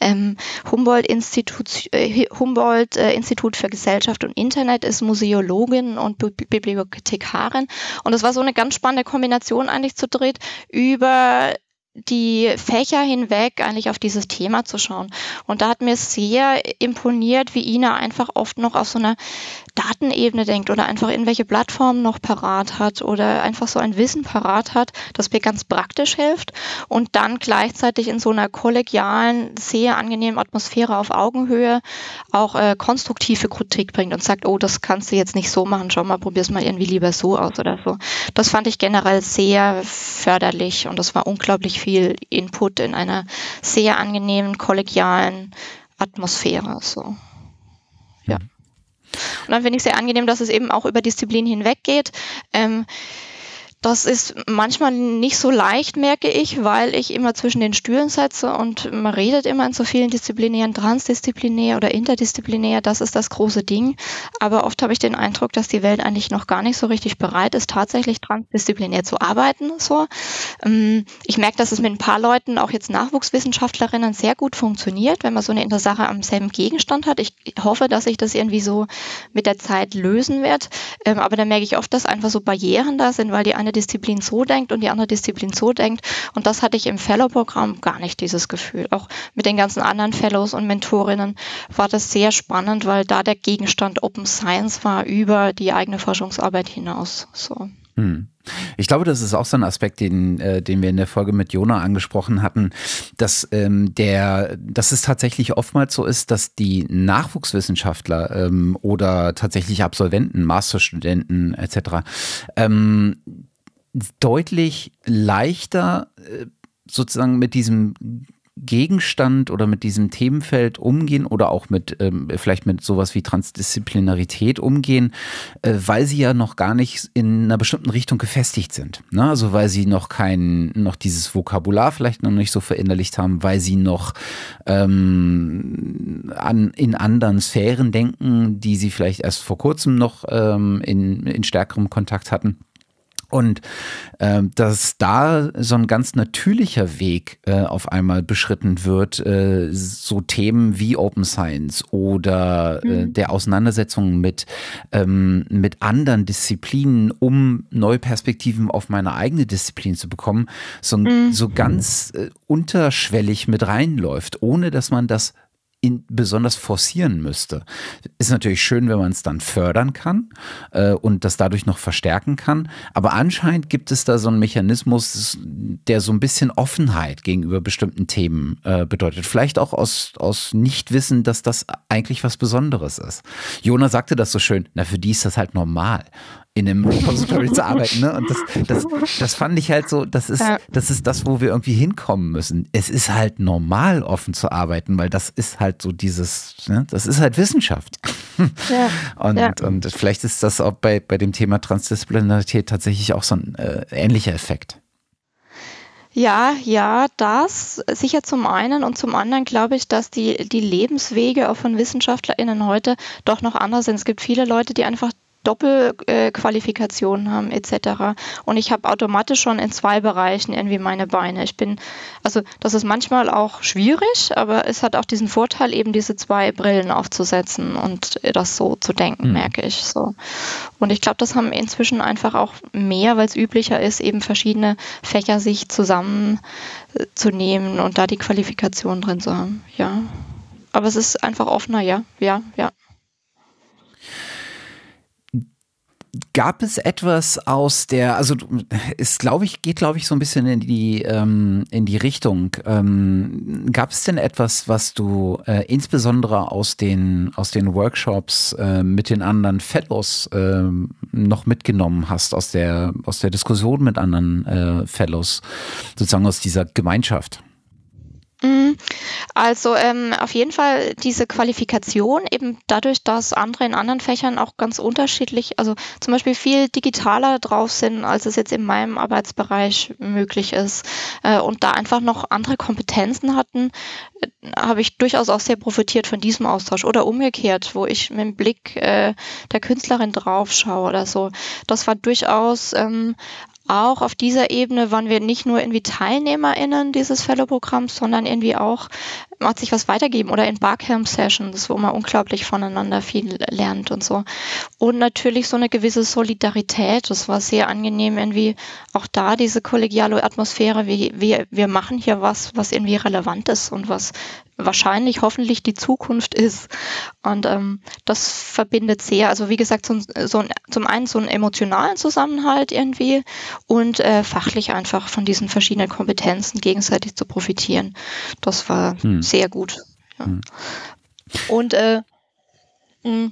ähm, Humboldt-Institut äh, Humboldt, äh, Institut für Gesellschaft und Internet, ist Museologin und Bibliothekarin und es war so eine ganz spannende Kombination eigentlich zu dritt über die Fächer hinweg eigentlich auf dieses Thema zu schauen. Und da hat mir sehr imponiert, wie Ina einfach oft noch auf so einer Datenebene denkt oder einfach irgendwelche Plattformen noch parat hat oder einfach so ein Wissen parat hat, das mir ganz praktisch hilft und dann gleichzeitig in so einer kollegialen, sehr angenehmen Atmosphäre auf Augenhöhe auch äh, konstruktive Kritik bringt und sagt, oh, das kannst du jetzt nicht so machen, schau mal, probier's mal irgendwie lieber so aus oder so. Das fand ich generell sehr förderlich und das war unglaublich viel Input in einer sehr angenehmen, kollegialen Atmosphäre. So. Ja. Und dann finde ich sehr angenehm, dass es eben auch über Disziplin hinweg geht. Ähm, das ist manchmal nicht so leicht, merke ich, weil ich immer zwischen den Stühlen setze und man redet immer in so vielen Disziplinären, transdisziplinär oder interdisziplinär, das ist das große Ding. Aber oft habe ich den Eindruck, dass die Welt eigentlich noch gar nicht so richtig bereit ist, tatsächlich transdisziplinär zu arbeiten. So. Ähm, ich merke, dass es mit ein paar Leuten, auch jetzt Nachwuchswissenschaftlerinnen, sehr gut funktioniert, wenn man so eine Intersache am selben Gegenstand hat. Ich hoffe, dass sich das irgendwie so mit der Zeit lösen wird. Ähm, aber da merke ich oft, dass einfach so Barrieren da sind, weil die eine eine Disziplin so denkt und die andere Disziplin so denkt. Und das hatte ich im Fellow-Programm gar nicht, dieses Gefühl. Auch mit den ganzen anderen Fellows und Mentorinnen war das sehr spannend, weil da der Gegenstand Open Science war über die eigene Forschungsarbeit hinaus. So. Hm. Ich glaube, das ist auch so ein Aspekt, den, äh, den wir in der Folge mit Jona angesprochen hatten, dass ähm, der, dass es tatsächlich oftmals so ist, dass die Nachwuchswissenschaftler ähm, oder tatsächlich Absolventen, Masterstudenten etc. Ähm, deutlich leichter äh, sozusagen mit diesem Gegenstand oder mit diesem Themenfeld umgehen oder auch mit ähm, vielleicht mit sowas wie Transdisziplinarität umgehen, äh, weil sie ja noch gar nicht in einer bestimmten Richtung gefestigt sind. Ne? Also weil sie noch kein, noch dieses Vokabular vielleicht noch nicht so verinnerlicht haben, weil sie noch ähm, an, in anderen Sphären denken, die sie vielleicht erst vor kurzem noch ähm, in, in stärkerem Kontakt hatten. Und äh, dass da so ein ganz natürlicher Weg äh, auf einmal beschritten wird, äh, so Themen wie Open Science oder äh, mhm. der Auseinandersetzung mit, ähm, mit anderen Disziplinen, um neue Perspektiven auf meine eigene Disziplin zu bekommen, so, mhm. so ganz äh, unterschwellig mit reinläuft, ohne dass man das in, besonders forcieren müsste. Ist natürlich schön, wenn man es dann fördern kann äh, und das dadurch noch verstärken kann. Aber anscheinend gibt es da so einen Mechanismus, der so ein bisschen Offenheit gegenüber bestimmten Themen äh, bedeutet. Vielleicht auch aus, aus Nichtwissen, dass das eigentlich was Besonderes ist. Jona sagte das so schön, na, für die ist das halt normal in einem (laughs) Repository zu arbeiten. Ne? Und das, das, das fand ich halt so, das ist, das ist das, wo wir irgendwie hinkommen müssen. Es ist halt normal, offen zu arbeiten, weil das ist halt so dieses, ne? das ist halt Wissenschaft. Ja. (laughs) Und, ja. und vielleicht ist das auch bei, bei dem Thema Transdisziplinarität tatsächlich auch so ein äh, ähnlicher Effekt. Ja, ja, das sicher zum einen und zum anderen glaube ich, dass die, die Lebenswege auch von WissenschaftlerInnen heute doch noch anders sind. Es gibt viele Leute, die einfach Doppelqualifikationen haben etc. Und ich habe automatisch schon in zwei Bereichen irgendwie meine Beine. Ich bin, also das ist manchmal auch schwierig, aber es hat auch diesen Vorteil, eben diese zwei Brillen aufzusetzen und das so zu denken, mhm. merke ich so. Und ich glaube, das haben inzwischen einfach auch mehr, weil es üblicher ist, eben verschiedene Fächer sich zusammenzunehmen und da die Qualifikation drin zu haben. Ja. Aber es ist einfach offener, ja, ja, ja. Gab es etwas aus der, also es glaube ich, geht glaube ich so ein bisschen in die, ähm, in die Richtung. Ähm, gab es denn etwas, was du äh, insbesondere aus den, aus den Workshops äh, mit den anderen Fellows äh, noch mitgenommen hast, aus der, aus der Diskussion mit anderen äh, Fellows, sozusagen aus dieser Gemeinschaft? Mhm. Also ähm, auf jeden Fall diese Qualifikation, eben dadurch, dass andere in anderen Fächern auch ganz unterschiedlich, also zum Beispiel viel digitaler drauf sind, als es jetzt in meinem Arbeitsbereich möglich ist äh, und da einfach noch andere Kompetenzen hatten, äh, habe ich durchaus auch sehr profitiert von diesem Austausch oder umgekehrt, wo ich mit dem Blick äh, der Künstlerin drauf schaue oder so. Das war durchaus ähm, auch auf dieser Ebene waren wir nicht nur irgendwie TeilnehmerInnen dieses Fellow-Programms, sondern irgendwie auch, hat sich was weitergeben oder in Barcamp-Sessions, wo man unglaublich voneinander viel lernt und so. Und natürlich so eine gewisse Solidarität, das war sehr angenehm, irgendwie auch da diese kollegiale Atmosphäre, wie, wir, wir machen hier was, was irgendwie relevant ist und was wahrscheinlich hoffentlich die Zukunft ist. Und ähm, das verbindet sehr, also wie gesagt, so, so zum einen so einen emotionalen Zusammenhalt irgendwie und äh, fachlich einfach von diesen verschiedenen Kompetenzen gegenseitig zu profitieren. Das war hm. Sehr gut. Ja. Hm. Und äh, mh,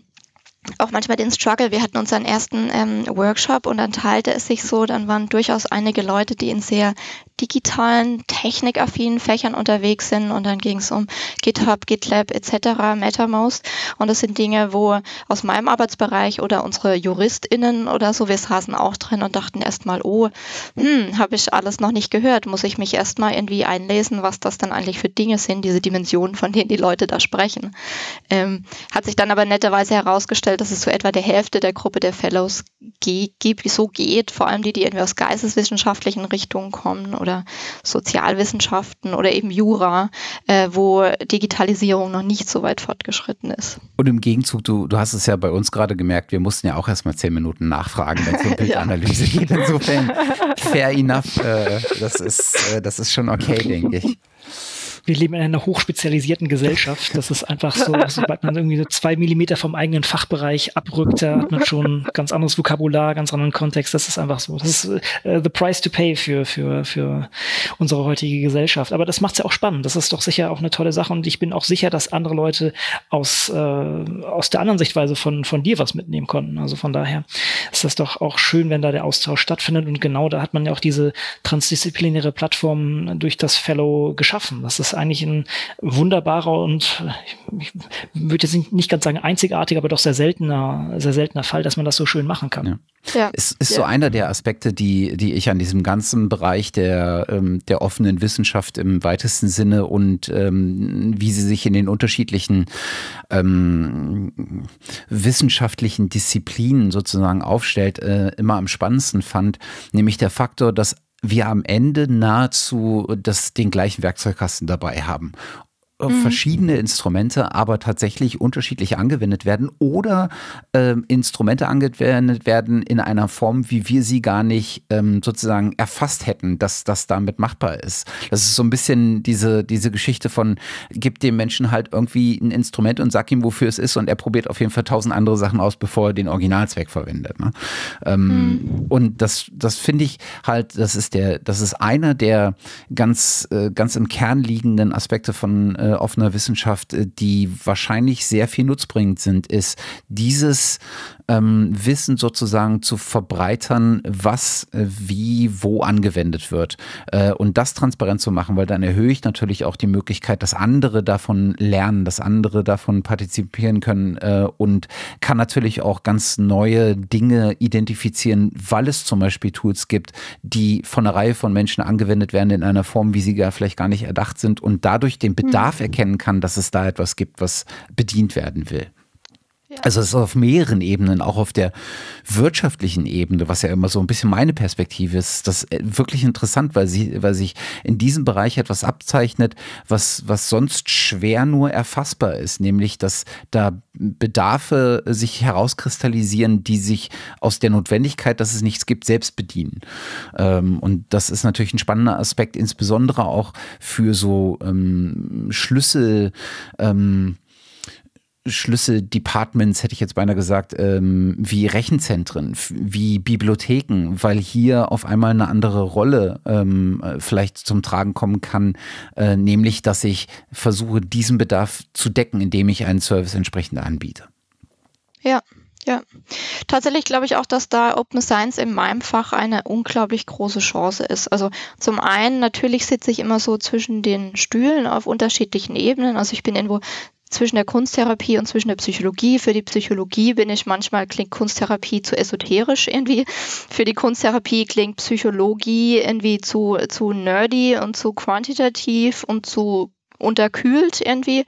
auch manchmal den Struggle. Wir hatten unseren ersten ähm, Workshop und dann teilte es sich so, dann waren durchaus einige Leute, die in sehr digitalen, technikaffinen Fächern unterwegs sind und dann ging es um GitHub, GitLab etc., MetaMost und das sind Dinge, wo aus meinem Arbeitsbereich oder unsere JuristInnen oder so, wir saßen auch drin und dachten erstmal, oh, hm, habe ich alles noch nicht gehört, muss ich mich erstmal irgendwie einlesen, was das dann eigentlich für Dinge sind, diese Dimensionen, von denen die Leute da sprechen. Ähm, hat sich dann aber netterweise herausgestellt, dass es so etwa der Hälfte der Gruppe der Fellows gibt, so geht, vor allem die, die irgendwie aus geisteswissenschaftlichen Richtungen kommen oder Sozialwissenschaften oder eben Jura, äh, wo Digitalisierung noch nicht so weit fortgeschritten ist. Und im Gegenzug, du, du hast es ja bei uns gerade gemerkt, wir mussten ja auch erstmal zehn Minuten nachfragen, wenn es um (laughs) Bildanalyse ja. geht. Insofern fair enough. Äh, das, ist, äh, das ist schon okay, (laughs) denke ich. Wir leben in einer hochspezialisierten Gesellschaft. (laughs) Das ist einfach so, sobald man irgendwie so zwei Millimeter vom eigenen Fachbereich abrückt, da hat man schon ganz anderes Vokabular, ganz anderen Kontext. Das ist einfach so. Das ist äh, the price to pay für, für, für unsere heutige Gesellschaft. Aber das macht es ja auch spannend. Das ist doch sicher auch eine tolle Sache. Und ich bin auch sicher, dass andere Leute aus, äh, aus der anderen Sichtweise von, von dir was mitnehmen konnten. Also von daher ist das doch auch schön, wenn da der Austausch stattfindet. Und genau da hat man ja auch diese transdisziplinäre Plattform durch das Fellow geschaffen. Das ist eigentlich ein wunderbarer und ich würde jetzt nicht ganz sagen einzigartiger, aber doch sehr seltener, sehr seltener Fall, dass man das so schön machen kann. Ja. Ja. Es ist ja. so einer der Aspekte, die, die ich an diesem ganzen Bereich der, ähm, der offenen Wissenschaft im weitesten Sinne und ähm, wie sie sich in den unterschiedlichen ähm, wissenschaftlichen Disziplinen sozusagen aufstellt, äh, immer am spannendsten fand, nämlich der Faktor, dass wir am Ende nahezu das, den gleichen Werkzeugkasten dabei haben mhm. verschiedene Instrumente aber tatsächlich unterschiedlich angewendet werden oder ähm, Instrumente angewendet werden in einer Form, wie wir sie gar nicht ähm, sozusagen erfasst hätten, dass das damit machbar ist. Das ist so ein bisschen diese, diese Geschichte von, gib dem Menschen halt irgendwie ein Instrument und sag ihm, wofür es ist und er probiert auf jeden Fall tausend andere Sachen aus, bevor er den Originalzweck verwendet. Ne? Ähm, mhm. Und das, das finde ich halt, das ist der, das ist einer der ganz, äh, ganz im Kern liegenden Aspekte von äh, offener Wissenschaft, äh, die wahrscheinlich sehr viel nutzbringend sind, ist dieses ähm, Wissen sozusagen zu verbreitern, was äh, wie wo angewendet wird äh, und das transparent zu machen, weil dann erhöhe ich natürlich auch die Möglichkeit, dass andere davon lernen, dass andere davon partizipieren können äh, und kann natürlich auch ganz neue Dinge identifizieren, weil es zum Beispiel Tools gibt, die von einer Reihe von Menschen angewendet werden in einer Form, wie sie gar vielleicht gar nicht erdacht sind und dadurch den Bedarf mhm. erkennen kann, dass es da etwas gibt, was bedient werden will. Also es ist auf mehreren Ebenen, auch auf der wirtschaftlichen Ebene, was ja immer so ein bisschen meine Perspektive ist, das ist wirklich interessant, weil, sie, weil sich in diesem Bereich etwas abzeichnet, was, was sonst schwer nur erfassbar ist, nämlich dass da Bedarfe sich herauskristallisieren, die sich aus der Notwendigkeit, dass es nichts gibt, selbst bedienen. Ähm, und das ist natürlich ein spannender Aspekt, insbesondere auch für so ähm, Schlüssel. Ähm, Schlüsseldepartments, hätte ich jetzt beinahe gesagt, ähm, wie Rechenzentren, wie Bibliotheken, weil hier auf einmal eine andere Rolle ähm, äh, vielleicht zum Tragen kommen kann, äh, nämlich dass ich versuche, diesen Bedarf zu decken, indem ich einen Service entsprechend anbiete. Ja, ja, tatsächlich glaube ich auch, dass da Open Science in meinem Fach eine unglaublich große Chance ist. Also zum einen, natürlich sitze ich immer so zwischen den Stühlen auf unterschiedlichen Ebenen. Also ich bin irgendwo zwischen der Kunsttherapie und zwischen der Psychologie. Für die Psychologie bin ich manchmal klingt Kunsttherapie zu esoterisch irgendwie. Für die Kunsttherapie klingt Psychologie irgendwie zu, zu nerdy und zu quantitativ und zu unterkühlt irgendwie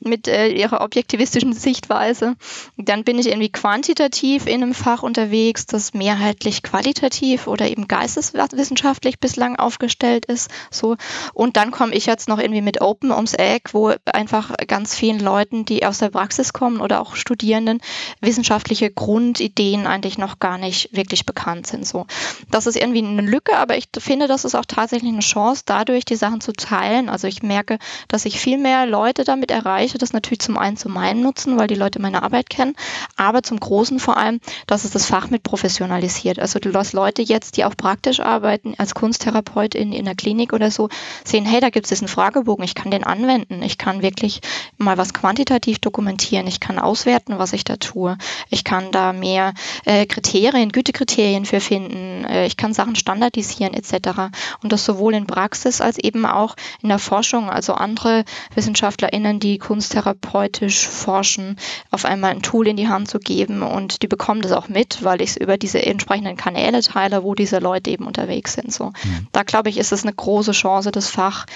mit äh, ihrer objektivistischen Sichtweise. Dann bin ich irgendwie quantitativ in einem Fach unterwegs, das mehrheitlich qualitativ oder eben geisteswissenschaftlich bislang aufgestellt ist. So. Und dann komme ich jetzt noch irgendwie mit Open ums Eck, wo einfach ganz vielen Leuten, die aus der Praxis kommen oder auch Studierenden, wissenschaftliche Grundideen eigentlich noch gar nicht wirklich bekannt sind. So. Das ist irgendwie eine Lücke, aber ich finde, das ist auch tatsächlich eine Chance, dadurch die Sachen zu teilen. Also ich merke, dass ich viel mehr Leute damit erreiche. Das natürlich zum einen zu meinem Nutzen, weil die Leute meine Arbeit kennen, aber zum Großen vor allem, dass es das Fach mit professionalisiert. Also dass Leute jetzt, die auch praktisch arbeiten, als Kunsttherapeut in, in der Klinik oder so, sehen, hey, da gibt es diesen Fragebogen, ich kann den anwenden, ich kann wirklich mal was quantitativ dokumentieren, ich kann auswerten, was ich da tue, ich kann da mehr äh, Kriterien, Gütekriterien für finden, äh, ich kann Sachen standardisieren etc. Und das sowohl in Praxis als eben auch in der Forschung, also andere andere WissenschaftlerInnen, die kunsttherapeutisch forschen, auf einmal ein Tool in die Hand zu geben und die bekommen das auch mit, weil ich es über diese entsprechenden Kanäle teile, wo diese Leute eben unterwegs sind. So. Mhm. Da glaube ich, ist es eine große Chance, das Fach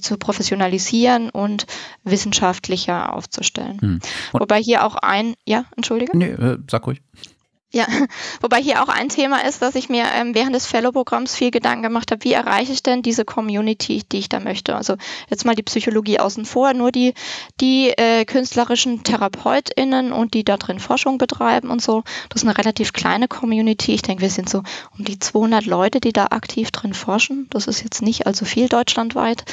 zu professionalisieren und wissenschaftlicher aufzustellen. Mhm. Wobei hier auch ein, ja, entschuldige? Nee, äh, sag ruhig. Ja, (laughs) wobei hier auch ein Thema ist, dass ich mir ähm, während des Fellow-Programms viel Gedanken gemacht habe, wie erreiche ich denn diese Community, die ich da möchte. Also jetzt mal die Psychologie außen vor, nur die, die äh, künstlerischen TherapeutInnen und die da drin Forschung betreiben und so. Das ist eine relativ kleine Community. Ich denke, wir sind so um die 200 Leute, die da aktiv drin forschen. Das ist jetzt nicht allzu viel deutschlandweit.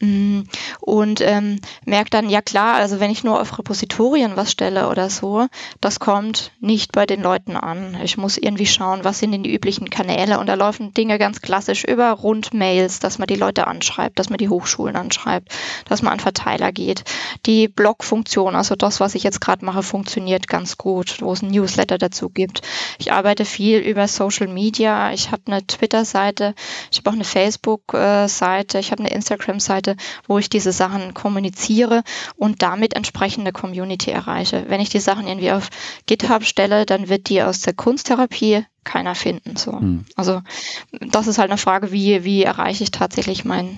Mm, und ähm, merke dann, ja klar, also wenn ich nur auf Repositorien was stelle oder so, das kommt nicht bei den Leuten an. Ich muss irgendwie schauen, was sind denn die üblichen Kanäle. Und da laufen Dinge ganz klassisch über Rundmails, dass man die Leute anschreibt, dass man die Hochschulen anschreibt, dass man an Verteiler geht. Die Blog-Funktion, also das, was ich jetzt gerade mache, funktioniert ganz gut, wo es ein Newsletter dazu gibt. Ich arbeite viel über Social Media. Ich habe eine Twitter-Seite, ich habe auch eine Facebook-Seite, ich habe eine Instagram-Seite, wo ich diese Sachen kommuniziere und damit entsprechende Community erreiche. Wenn ich die Sachen irgendwie auf GitHub stelle, dann wird die aus der Kunsttherapie keiner finden. So. Hm. Also das ist halt eine Frage, wie, wie erreiche ich tatsächlich mein,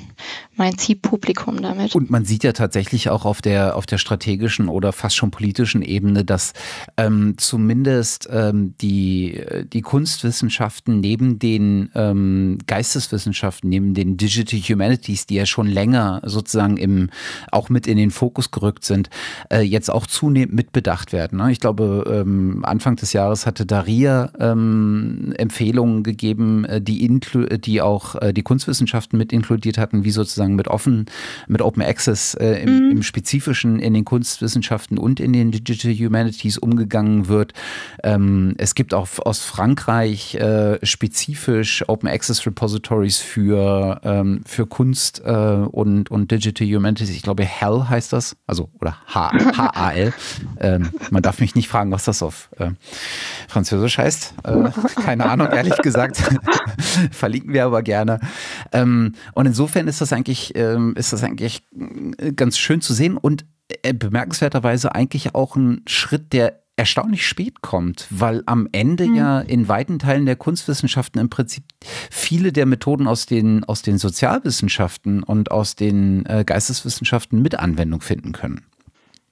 mein Zielpublikum damit. Und man sieht ja tatsächlich auch auf der, auf der strategischen oder fast schon politischen Ebene, dass ähm, zumindest ähm, die, die Kunstwissenschaften neben den ähm, Geisteswissenschaften, neben den Digital Humanities, die ja schon länger sozusagen im, auch mit in den Fokus gerückt sind, äh, jetzt auch zunehmend mitbedacht werden. Ne? Ich glaube, ähm, Anfang des Jahres hatte Daria ähm, ähm, Empfehlungen gegeben, äh, die, die auch äh, die Kunstwissenschaften mit inkludiert hatten, wie sozusagen mit offen, mit Open Access äh, im, mhm. im, Spezifischen in den Kunstwissenschaften und in den Digital Humanities umgegangen wird. Ähm, es gibt auch aus Frankreich äh, spezifisch Open Access Repositories für, ähm, für Kunst äh, und, und Digital Humanities. Ich glaube, HAL heißt das, also oder H-A-L. Ähm, man darf mich nicht fragen, was das auf äh, Französisch heißt. (laughs) Keine Ahnung, ehrlich gesagt. (laughs) Verlinken wir aber gerne. Ähm, und insofern ist das eigentlich, ähm, ist das eigentlich äh, ganz schön zu sehen und äh, bemerkenswerterweise eigentlich auch ein Schritt, der erstaunlich spät kommt, weil am Ende mhm. ja in weiten Teilen der Kunstwissenschaften im Prinzip viele der Methoden aus den, aus den Sozialwissenschaften und aus den äh, Geisteswissenschaften mit Anwendung finden können.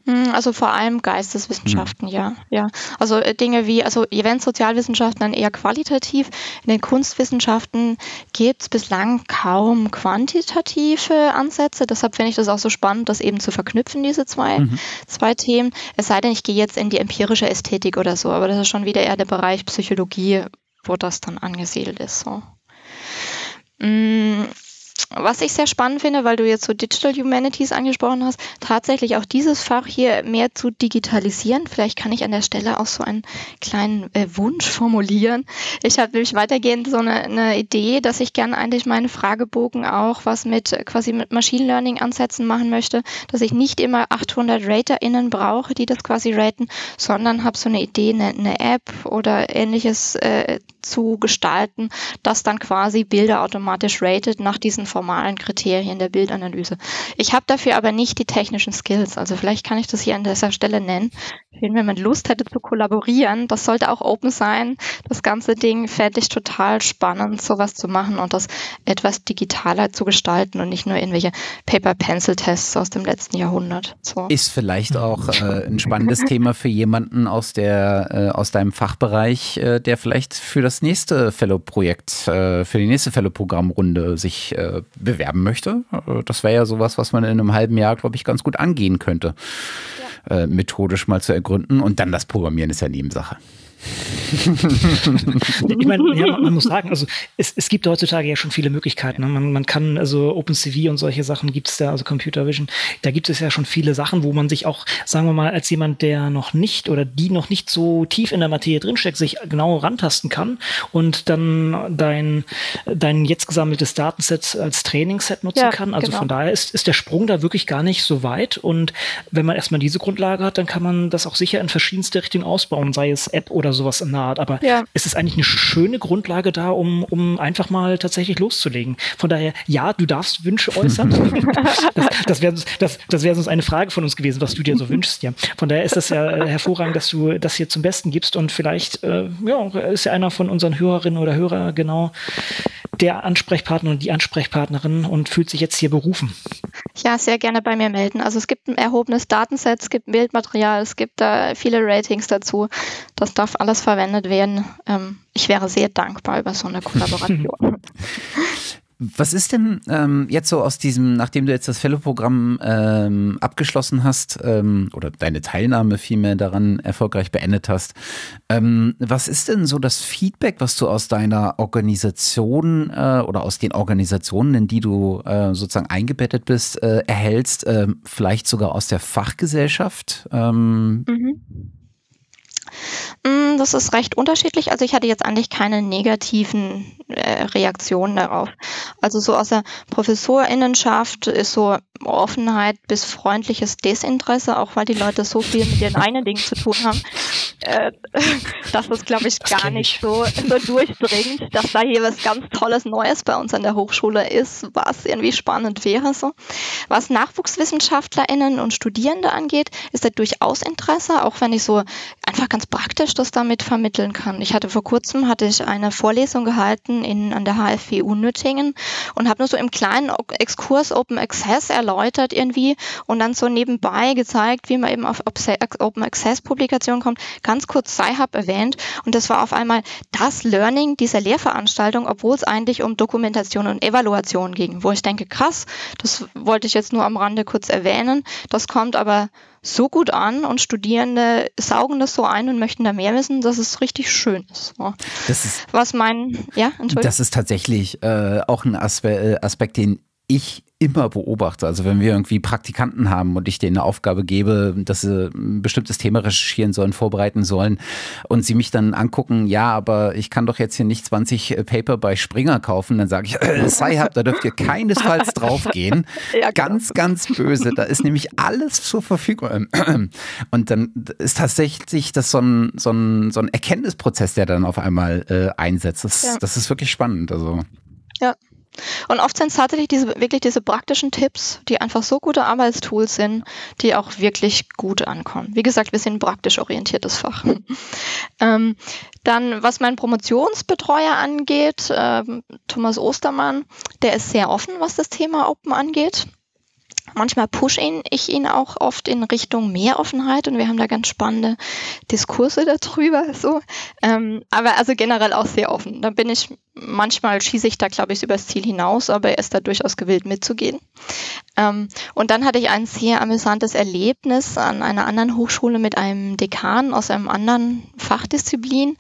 Hm, also vor allem Geisteswissenschaften, mhm. ja, ja. Also äh, Dinge wie, also Event-Sozialwissenschaften dann eher qualitativ. In den Kunstwissenschaften gibt es bislang kaum quantitative Ansätze. Deshalb finde ich das auch so spannend, das eben zu verknüpfen, diese zwei, mhm. zwei Themen. Es sei denn, ich gehe jetzt in die empirische Ästhetik oder so, aber das ist schon wieder eher der Bereich Psychologie, wo das dann angesiedelt ist. So. Mhm was ich sehr spannend finde, weil du jetzt so Digital Humanities angesprochen hast, tatsächlich auch dieses Fach hier mehr zu digitalisieren. Vielleicht kann ich an der Stelle auch so einen kleinen äh, Wunsch formulieren. Ich habe nämlich weitergehend so eine, eine, Idee, dass ich gerne eigentlich meinen Fragebogen auch was mit quasi mit Machine Learning Ansätzen machen möchte, dass ich nicht immer 800 RaterInnen brauche, die das quasi raten, sondern habe so eine Idee, eine, eine App oder ähnliches äh, zu gestalten, das dann quasi Bilder automatisch ratet nach diesen formalen Kriterien der Bildanalyse. Ich habe dafür aber nicht die technischen Skills. Also vielleicht kann ich das hier an dieser Stelle nennen. Wenn man Lust hätte zu kollaborieren, das sollte auch open sein. Das ganze Ding fände ich total spannend, sowas zu machen und das etwas digitaler zu gestalten und nicht nur irgendwelche Paper-Pencil-Tests aus dem letzten Jahrhundert. So. Ist vielleicht auch äh, ein spannendes Thema für jemanden aus der äh, aus deinem Fachbereich, äh, der vielleicht für das nächste Fellow-Projekt, äh, für die nächste Fellow-Programmrunde sich äh, bewerben möchte. Äh, das wäre ja sowas, was man in einem halben Jahr, glaube ich, ganz gut angehen könnte, ja. methodisch mal zu ergründen. Und dann das Programmieren ist ja Nebensache ich meine, ja, man, man, muss sagen, also es, es gibt heutzutage ja schon viele Möglichkeiten. Ne? Man, man kann, also OpenCV und solche Sachen gibt es da, also Computer Vision, da gibt es ja schon viele Sachen, wo man sich auch, sagen wir mal, als jemand, der noch nicht oder die noch nicht so tief in der Materie drinsteckt, sich genau rantasten kann und dann dein, dein jetzt gesammeltes Datenset als Trainingsset nutzen ja, kann. Also genau. von daher ist, ist der Sprung da wirklich gar nicht so weit. Und wenn man erstmal diese Grundlage hat, dann kann man das auch sicher in verschiedenste Richtungen ausbauen, sei es App oder sowas in der Art. Aber ja. es ist eigentlich eine schöne Grundlage da, um, um einfach mal tatsächlich loszulegen. Von daher, ja, du darfst Wünsche äußern. (laughs) das das wäre das, das wär sonst eine Frage von uns gewesen, was du dir so wünschst. Ja. Von daher ist das ja äh, hervorragend, dass du das hier zum Besten gibst und vielleicht äh, ja, ist ja einer von unseren Hörerinnen oder Hörer genau der Ansprechpartner und die Ansprechpartnerin und fühlt sich jetzt hier berufen. Ja, sehr gerne bei mir melden. Also es gibt ein erhobenes Datenset, es gibt Bildmaterial, es gibt da viele Ratings dazu. Das darf alles verwendet werden. Ähm, ich wäre sehr dankbar über so eine (laughs) Kollaboration. (laughs) Was ist denn ähm, jetzt so aus diesem, nachdem du jetzt das Fellow-Programm ähm, abgeschlossen hast ähm, oder deine Teilnahme vielmehr daran erfolgreich beendet hast, ähm, was ist denn so das Feedback, was du aus deiner Organisation äh, oder aus den Organisationen, in die du äh, sozusagen eingebettet bist, äh, erhältst, äh, vielleicht sogar aus der Fachgesellschaft? Ähm, mhm. Mm, das ist recht unterschiedlich. Also ich hatte jetzt eigentlich keine negativen äh, Reaktionen darauf. Also so aus der Professorinnenschaft ist so Offenheit bis freundliches Desinteresse, auch weil die Leute so viel mit ihren eigenen Dingen zu tun haben. Äh, (laughs) das ist, glaube ich, gar nicht so, so durchdringend, dass da hier was ganz Tolles Neues bei uns an der Hochschule ist, was irgendwie spannend wäre. So. Was NachwuchswissenschaftlerInnen und Studierende angeht, ist da durchaus Interesse, auch wenn ich so einfach ganz praktisch das damit vermitteln kann. Ich hatte vor kurzem hatte ich eine Vorlesung gehalten in, an der HFWU Nüttingen und habe nur so im kleinen Exkurs Open Access erläutert irgendwie und dann so nebenbei gezeigt, wie man eben auf Open Access Publikationen kommt, ganz kurz Sci-Hub erwähnt und das war auf einmal das Learning dieser Lehrveranstaltung, obwohl es eigentlich um Dokumentation und Evaluation ging, wo ich denke, krass, das wollte ich jetzt nur am Rande kurz erwähnen, das kommt aber so gut an und Studierende saugen das so ein und möchten da mehr wissen, dass es richtig schön ist. So. Das ist Was mein, ja, Entschuldigung. Das ist tatsächlich äh, auch ein Aspe äh, Aspekt, den ich immer beobachte. Also wenn wir irgendwie Praktikanten haben und ich denen eine Aufgabe gebe, dass sie ein bestimmtes Thema recherchieren sollen, vorbereiten sollen und sie mich dann angucken, ja, aber ich kann doch jetzt hier nicht 20 äh, Paper bei Springer kaufen, dann sage ich, äh, Sci-Hub, da dürft ihr keinesfalls (laughs) draufgehen. Ja, ganz, ganz böse. Da ist nämlich alles zur Verfügung. (clears throat) Und dann ist tatsächlich das so ein, so ein, so ein Erkenntnisprozess, der dann auf einmal äh, einsetzt. Das, ja. das ist wirklich spannend. Also. Ja, und oft sind es tatsächlich diese, wirklich diese praktischen Tipps, die einfach so gute Arbeitstools sind, die auch wirklich gut ankommen. Wie gesagt, wir sind ein praktisch orientiertes Fach. ähm, dann, was mein Promotionsbetreuer angeht, äh, Thomas Ostermann, der ist sehr offen, was das Thema Open angeht. Manchmal pushe ich ihn auch oft in Richtung mehr Offenheit und wir haben da ganz spannende Diskurse darüber. So. Ähm, aber also generell auch sehr offen. Da bin ich manchmal schieße ich da, glaube ich, übers Ziel hinaus, aber er ist da durchaus gewillt mitzugehen. Ähm, und dann hatte ich ein sehr amüsantes Erlebnis an einer anderen Hochschule mit einem Dekan aus einem anderen Fachdisziplin,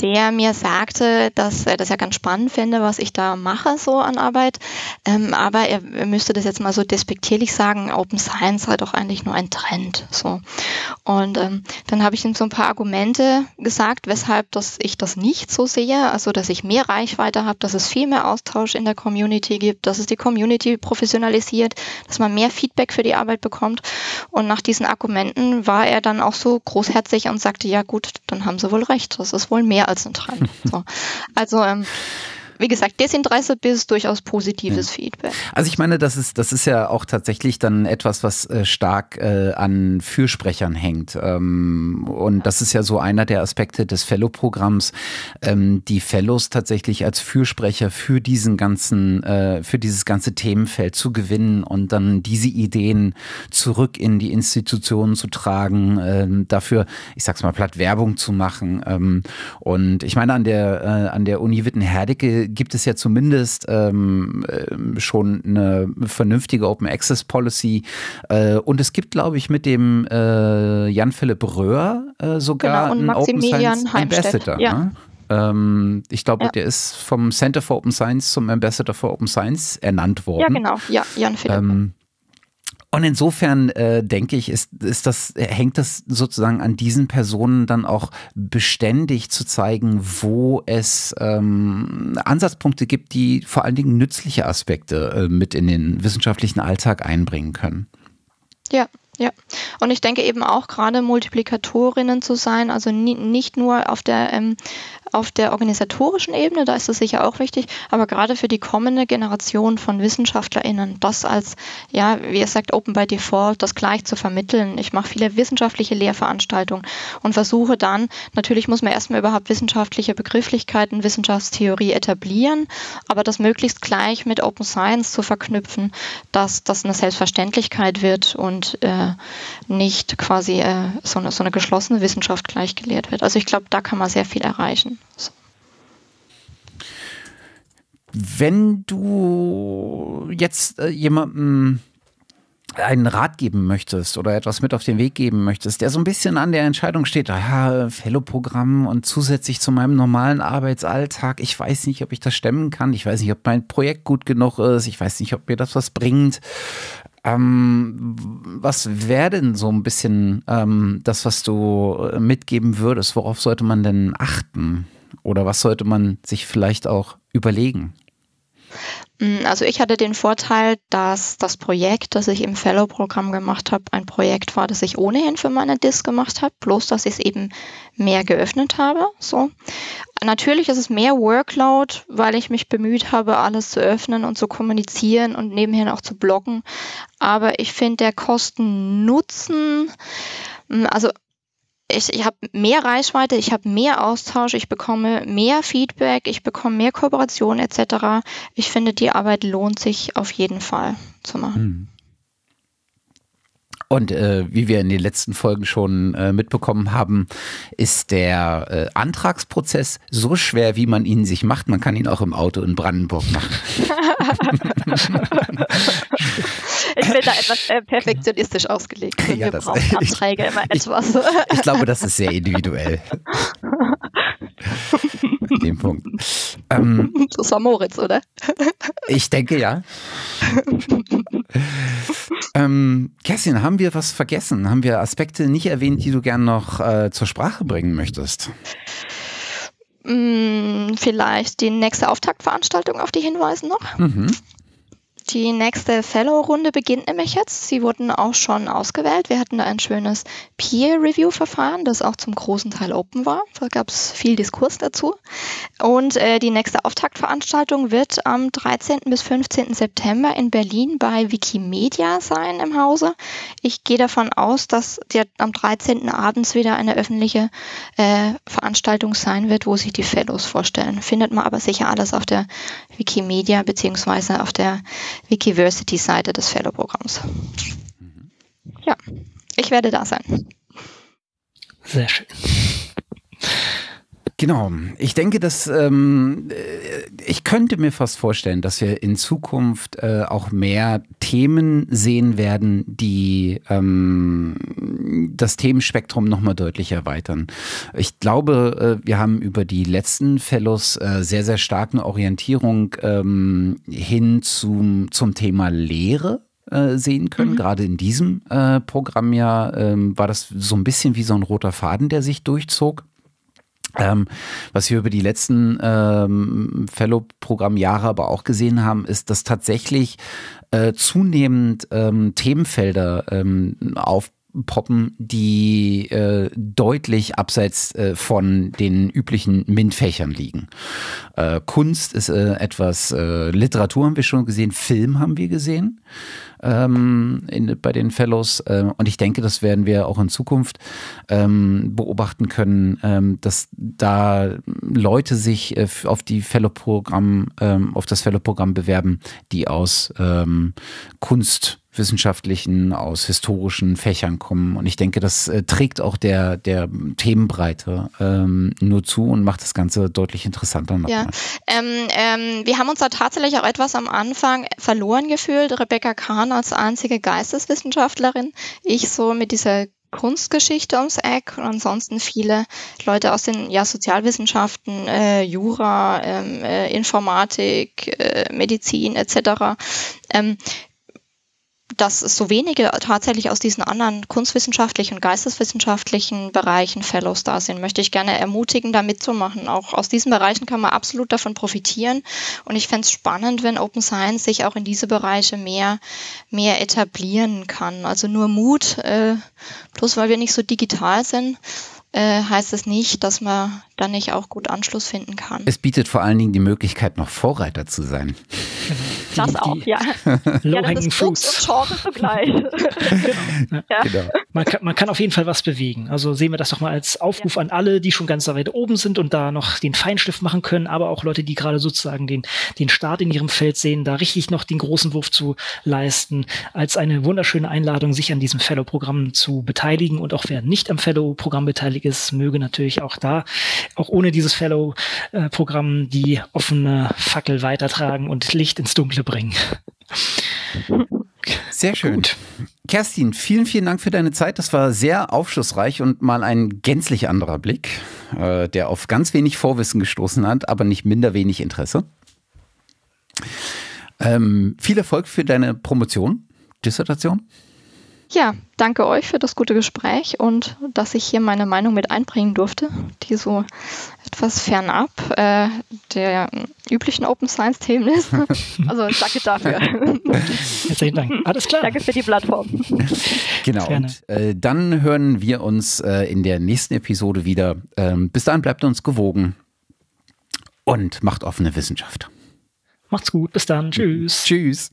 der mir sagte, dass er das ja ganz spannend fände, was ich da mache so an Arbeit. Ähm, aber er, er, müsste das jetzt mal so despektierlich sagen, Open Science sei doch eigentlich nur ein Trend. So. Und ähm, dann habe ich ihm so ein paar Argumente gesagt, weshalb dass ich das nicht so sehe, also dass ich mehr Reichweite habt, dass es viel mehr Austausch in der Community gibt, dass es die Community professionalisiert, dass man mehr Feedback für die Arbeit bekommt. Und nach diesen Argumenten war er dann auch so großherzig und sagte, ja gut, dann haben sie wohl recht. Das ist wohl mehr als ein Trend. So. Also ähm, wie gesagt, Desinteresse bis durchaus positives ja. Feedback. Also ich meine, das ist, das ist ja auch tatsächlich dann etwas, was äh, stark äh, an Fürsprechern hängt. Ähm, und das ist ja so einer der Aspekte des Fellow-Programms, ähm, die Fellows tatsächlich als Fürsprecher für diesen ganzen, äh, für dieses ganze Themenfeld zu gewinnen und dann diese Ideen zurück in die Institutionen zu tragen, ähm, dafür, ich sag's mal platt, Werbung zu machen. Ähm, und ich meine, an der, äh, an der Uni Witten-Herdecke gibt es ja zumindest ähm, äh, schon eine vernünftige Open Access Policy. Äh, und es gibt, glaube ich, mit dem äh, Jan-Philipp Röhr äh, sogar genau, einen Open Science Ambassador. Ja. Ne? Ähm, ich glaube, ja. der ist vom Center for Open Science zum Ambassador for Open Science ernannt worden. Ja, genau. Ja, Jan Philipp. Ähm, und insofern äh, denke ich, ist, ist das, hängt das sozusagen an diesen Personen dann auch beständig zu zeigen, wo es ähm, Ansatzpunkte gibt, die vor allen Dingen nützliche Aspekte äh, mit in den wissenschaftlichen Alltag einbringen können. Ja, Ja, und ich denke eben auch gerade Multiplikatorinnen zu sein, also nie, nicht nur auf der ähm, auf der organisatorischen Ebene, da ist es sicher auch wichtig, aber gerade für die kommende Generation von WissenschaftlerInnen, das als, ja, wie ihr sagt, Open by Default, das gleich zu vermitteln. Ich mache viele wissenschaftliche Lehrveranstaltungen und versuche dann, natürlich muss man erstmal überhaupt wissenschaftliche Begrifflichkeiten, Wissenschaftstheorie etablieren, aber das möglichst gleich mit Open Science zu verknüpfen, dass das eine Selbstverständlichkeit wird und äh, nicht quasi äh, so, eine, so eine geschlossene Wissenschaft gleich gelehrt wird. Also ich glaube, da kann man sehr viel erreichen. So. Wenn du jetzt äh, jemandem einen Rat geben möchtest oder etwas mit auf den Weg geben möchtest, der so ein bisschen an der Entscheidung steht, ja, Fellow-Programm und zusätzlich zu meinem normalen Arbeitsalltag, ich weiß nicht, ob ich das stemmen kann, ich weiß nicht, ob mein Projekt gut genug ist, ich weiß nicht, ob mir das was bringt. Ähm, was wäre denn so ein bisschen ähm, das, was du äh, mitgeben würdest? Worauf sollte man denn achten? Oder was sollte man sich vielleicht auch überlegen? Mm, also ich hatte den Vorteil, dass das Projekt, das ich im Fellow-Programm gemacht habe, ein Projekt war, das ich ohnehin für meine DIS gemacht habe, bloß dass ich es eben mehr geöffnet habe. So. Natürlich ist es mehr Workload, weil ich mich bemüht habe, alles zu öffnen und zu kommunizieren und nebenher auch zu bloggen. Aber ich finde der Kosten-Nutzen, mm, also ich, ich habe mehr Reichweite, ich habe mehr Austausch, ich bekomme mehr Feedback, ich bekomme mehr Kooperation etc. Ich finde, die Arbeit lohnt sich auf jeden Fall zu machen. Und äh, wie wir in den letzten Folgen schon äh, mitbekommen haben, ist der äh, Antragsprozess so schwer, wie man ihn sich macht. Man kann ihn auch im Auto in Brandenburg machen. (laughs) ich bin da etwas äh, perfektionistisch ausgelegt. Und (laughs) ja, wir das, brauchen (laughs) Anträge immer etwas. Ich, ich glaube, das ist sehr individuell. Den Punkt. Ähm, das war Moritz, oder? ich denke ja. ähm, Kerstin, haben wir was vergessen? Haben wir Aspekte nicht erwähnt, die du gern noch äh, zur Sprache bringen möchtest? Mm, vielleicht die nächste Auftaktveranstaltung auf die hinweisen noch. Mhm. Die nächste Fellow-Runde beginnt nämlich jetzt. Sie wurden auch schon ausgewählt. Wir hatten da ein schönes Peer-Review-Verfahren, das auch zum großen Teil open war. Da gab es viel Diskurs dazu. Und äh, die nächste Auftaktveranstaltung wird am 13. bis 15. September in Berlin bei Wikimedia sein im Hause. Ich gehe davon aus, dass der am 13. abends wieder eine öffentliche äh, Veranstaltung sein wird, wo sich die Fellows vorstellen. Findet man aber sicher alles auf der Wikimedia beziehungsweise auf der Wikiversity-Seite des Fellow-Programms. Ja, ich werde da sein. Sehr schön. Genau. Ich denke, dass ähm, äh, ich könnte mir fast vorstellen, dass wir in Zukunft äh, auch mehr Themen sehen werden, die ähm, das Themenspektrum nochmal deutlich erweitern. Ich glaube, äh, wir haben über die letzten Fellows äh, sehr, sehr starken Orientierung ähm, hin zum, zum Thema Lehre äh, sehen können. Mhm. Gerade in diesem äh, Programm ja ähm, war das so ein bisschen wie so ein roter Faden, der sich durchzog. Ähm, was wir über die letzten ähm, Fellow-Programmjahre aber auch gesehen haben, ist, dass tatsächlich äh, zunehmend ähm, Themenfelder ähm, aufpoppen, die äh, deutlich abseits äh, von den üblichen MINT-Fächern liegen. Äh, Kunst ist äh, etwas, äh, Literatur haben wir schon gesehen, Film haben wir gesehen ähm, in, bei den Fellows. Äh, und ich denke, das werden wir auch in Zukunft ähm, beobachten können, ähm, dass da Leute sich äh, auf die Fellow-Programm, ähm, auf das Fellow-Programm bewerben, die aus ähm, Kunst wissenschaftlichen, aus historischen Fächern kommen. Und ich denke, das äh, trägt auch der, der Themenbreite ähm, nur zu und macht das Ganze deutlich interessanter. Ja, ähm, ähm, wir haben uns da tatsächlich auch etwas am Anfang verloren gefühlt. Rebecca Kahn als einzige Geisteswissenschaftlerin, ich so mit dieser Kunstgeschichte ums Eck und ansonsten viele Leute aus den ja, Sozialwissenschaften, äh, Jura, ähm, äh, Informatik, äh, Medizin etc. Ähm, dass es so wenige tatsächlich aus diesen anderen kunstwissenschaftlichen und geisteswissenschaftlichen Bereichen Fellows da sind, möchte ich gerne ermutigen, da mitzumachen. Auch aus diesen Bereichen kann man absolut davon profitieren. Und ich fände es spannend, wenn Open Science sich auch in diese Bereiche mehr, mehr etablieren kann. Also nur Mut, äh, bloß weil wir nicht so digital sind, äh, heißt es nicht, dass man dann nicht auch gut Anschluss finden kann. Es bietet vor allen Dingen die Möglichkeit, noch Vorreiter zu sein. (laughs) Das die, auch, ja. ja, das ist Fruits. und Genre zugleich. (laughs) genau. ja. genau. Man, kann, man kann auf jeden Fall was bewegen. Also sehen wir das doch mal als Aufruf ja. an alle, die schon ganz weit oben sind und da noch den Feinschliff machen können, aber auch Leute, die gerade sozusagen den, den Start in ihrem Feld sehen, da richtig noch den großen Wurf zu leisten, als eine wunderschöne Einladung, sich an diesem Fellow-Programm zu beteiligen und auch wer nicht am Fellow-Programm beteiligt ist, möge natürlich auch da, auch ohne dieses Fellow-Programm, die offene Fackel weitertragen und Licht ins Dunkle bringen. Sehr schön. Gut. Kerstin, vielen, vielen Dank für deine Zeit. Das war sehr aufschlussreich und mal ein gänzlich anderer Blick, äh, der auf ganz wenig Vorwissen gestoßen hat, aber nicht minder wenig Interesse. Ähm, viel Erfolg für deine Promotion, Dissertation. Ja, danke euch für das gute Gespräch und dass ich hier meine Meinung mit einbringen durfte, die so etwas fernab äh, der üblichen Open Science Themen ist. (laughs) Also danke dafür. (laughs) Herzlichen Dank. Alles klar. Danke für die Plattform. Genau. Und, äh, dann hören wir uns äh, in der nächsten Episode wieder. Ähm, bis dahin bleibt uns gewogen und macht offene Wissenschaft. Macht's gut. Bis dann. Tschüss. Tschüss.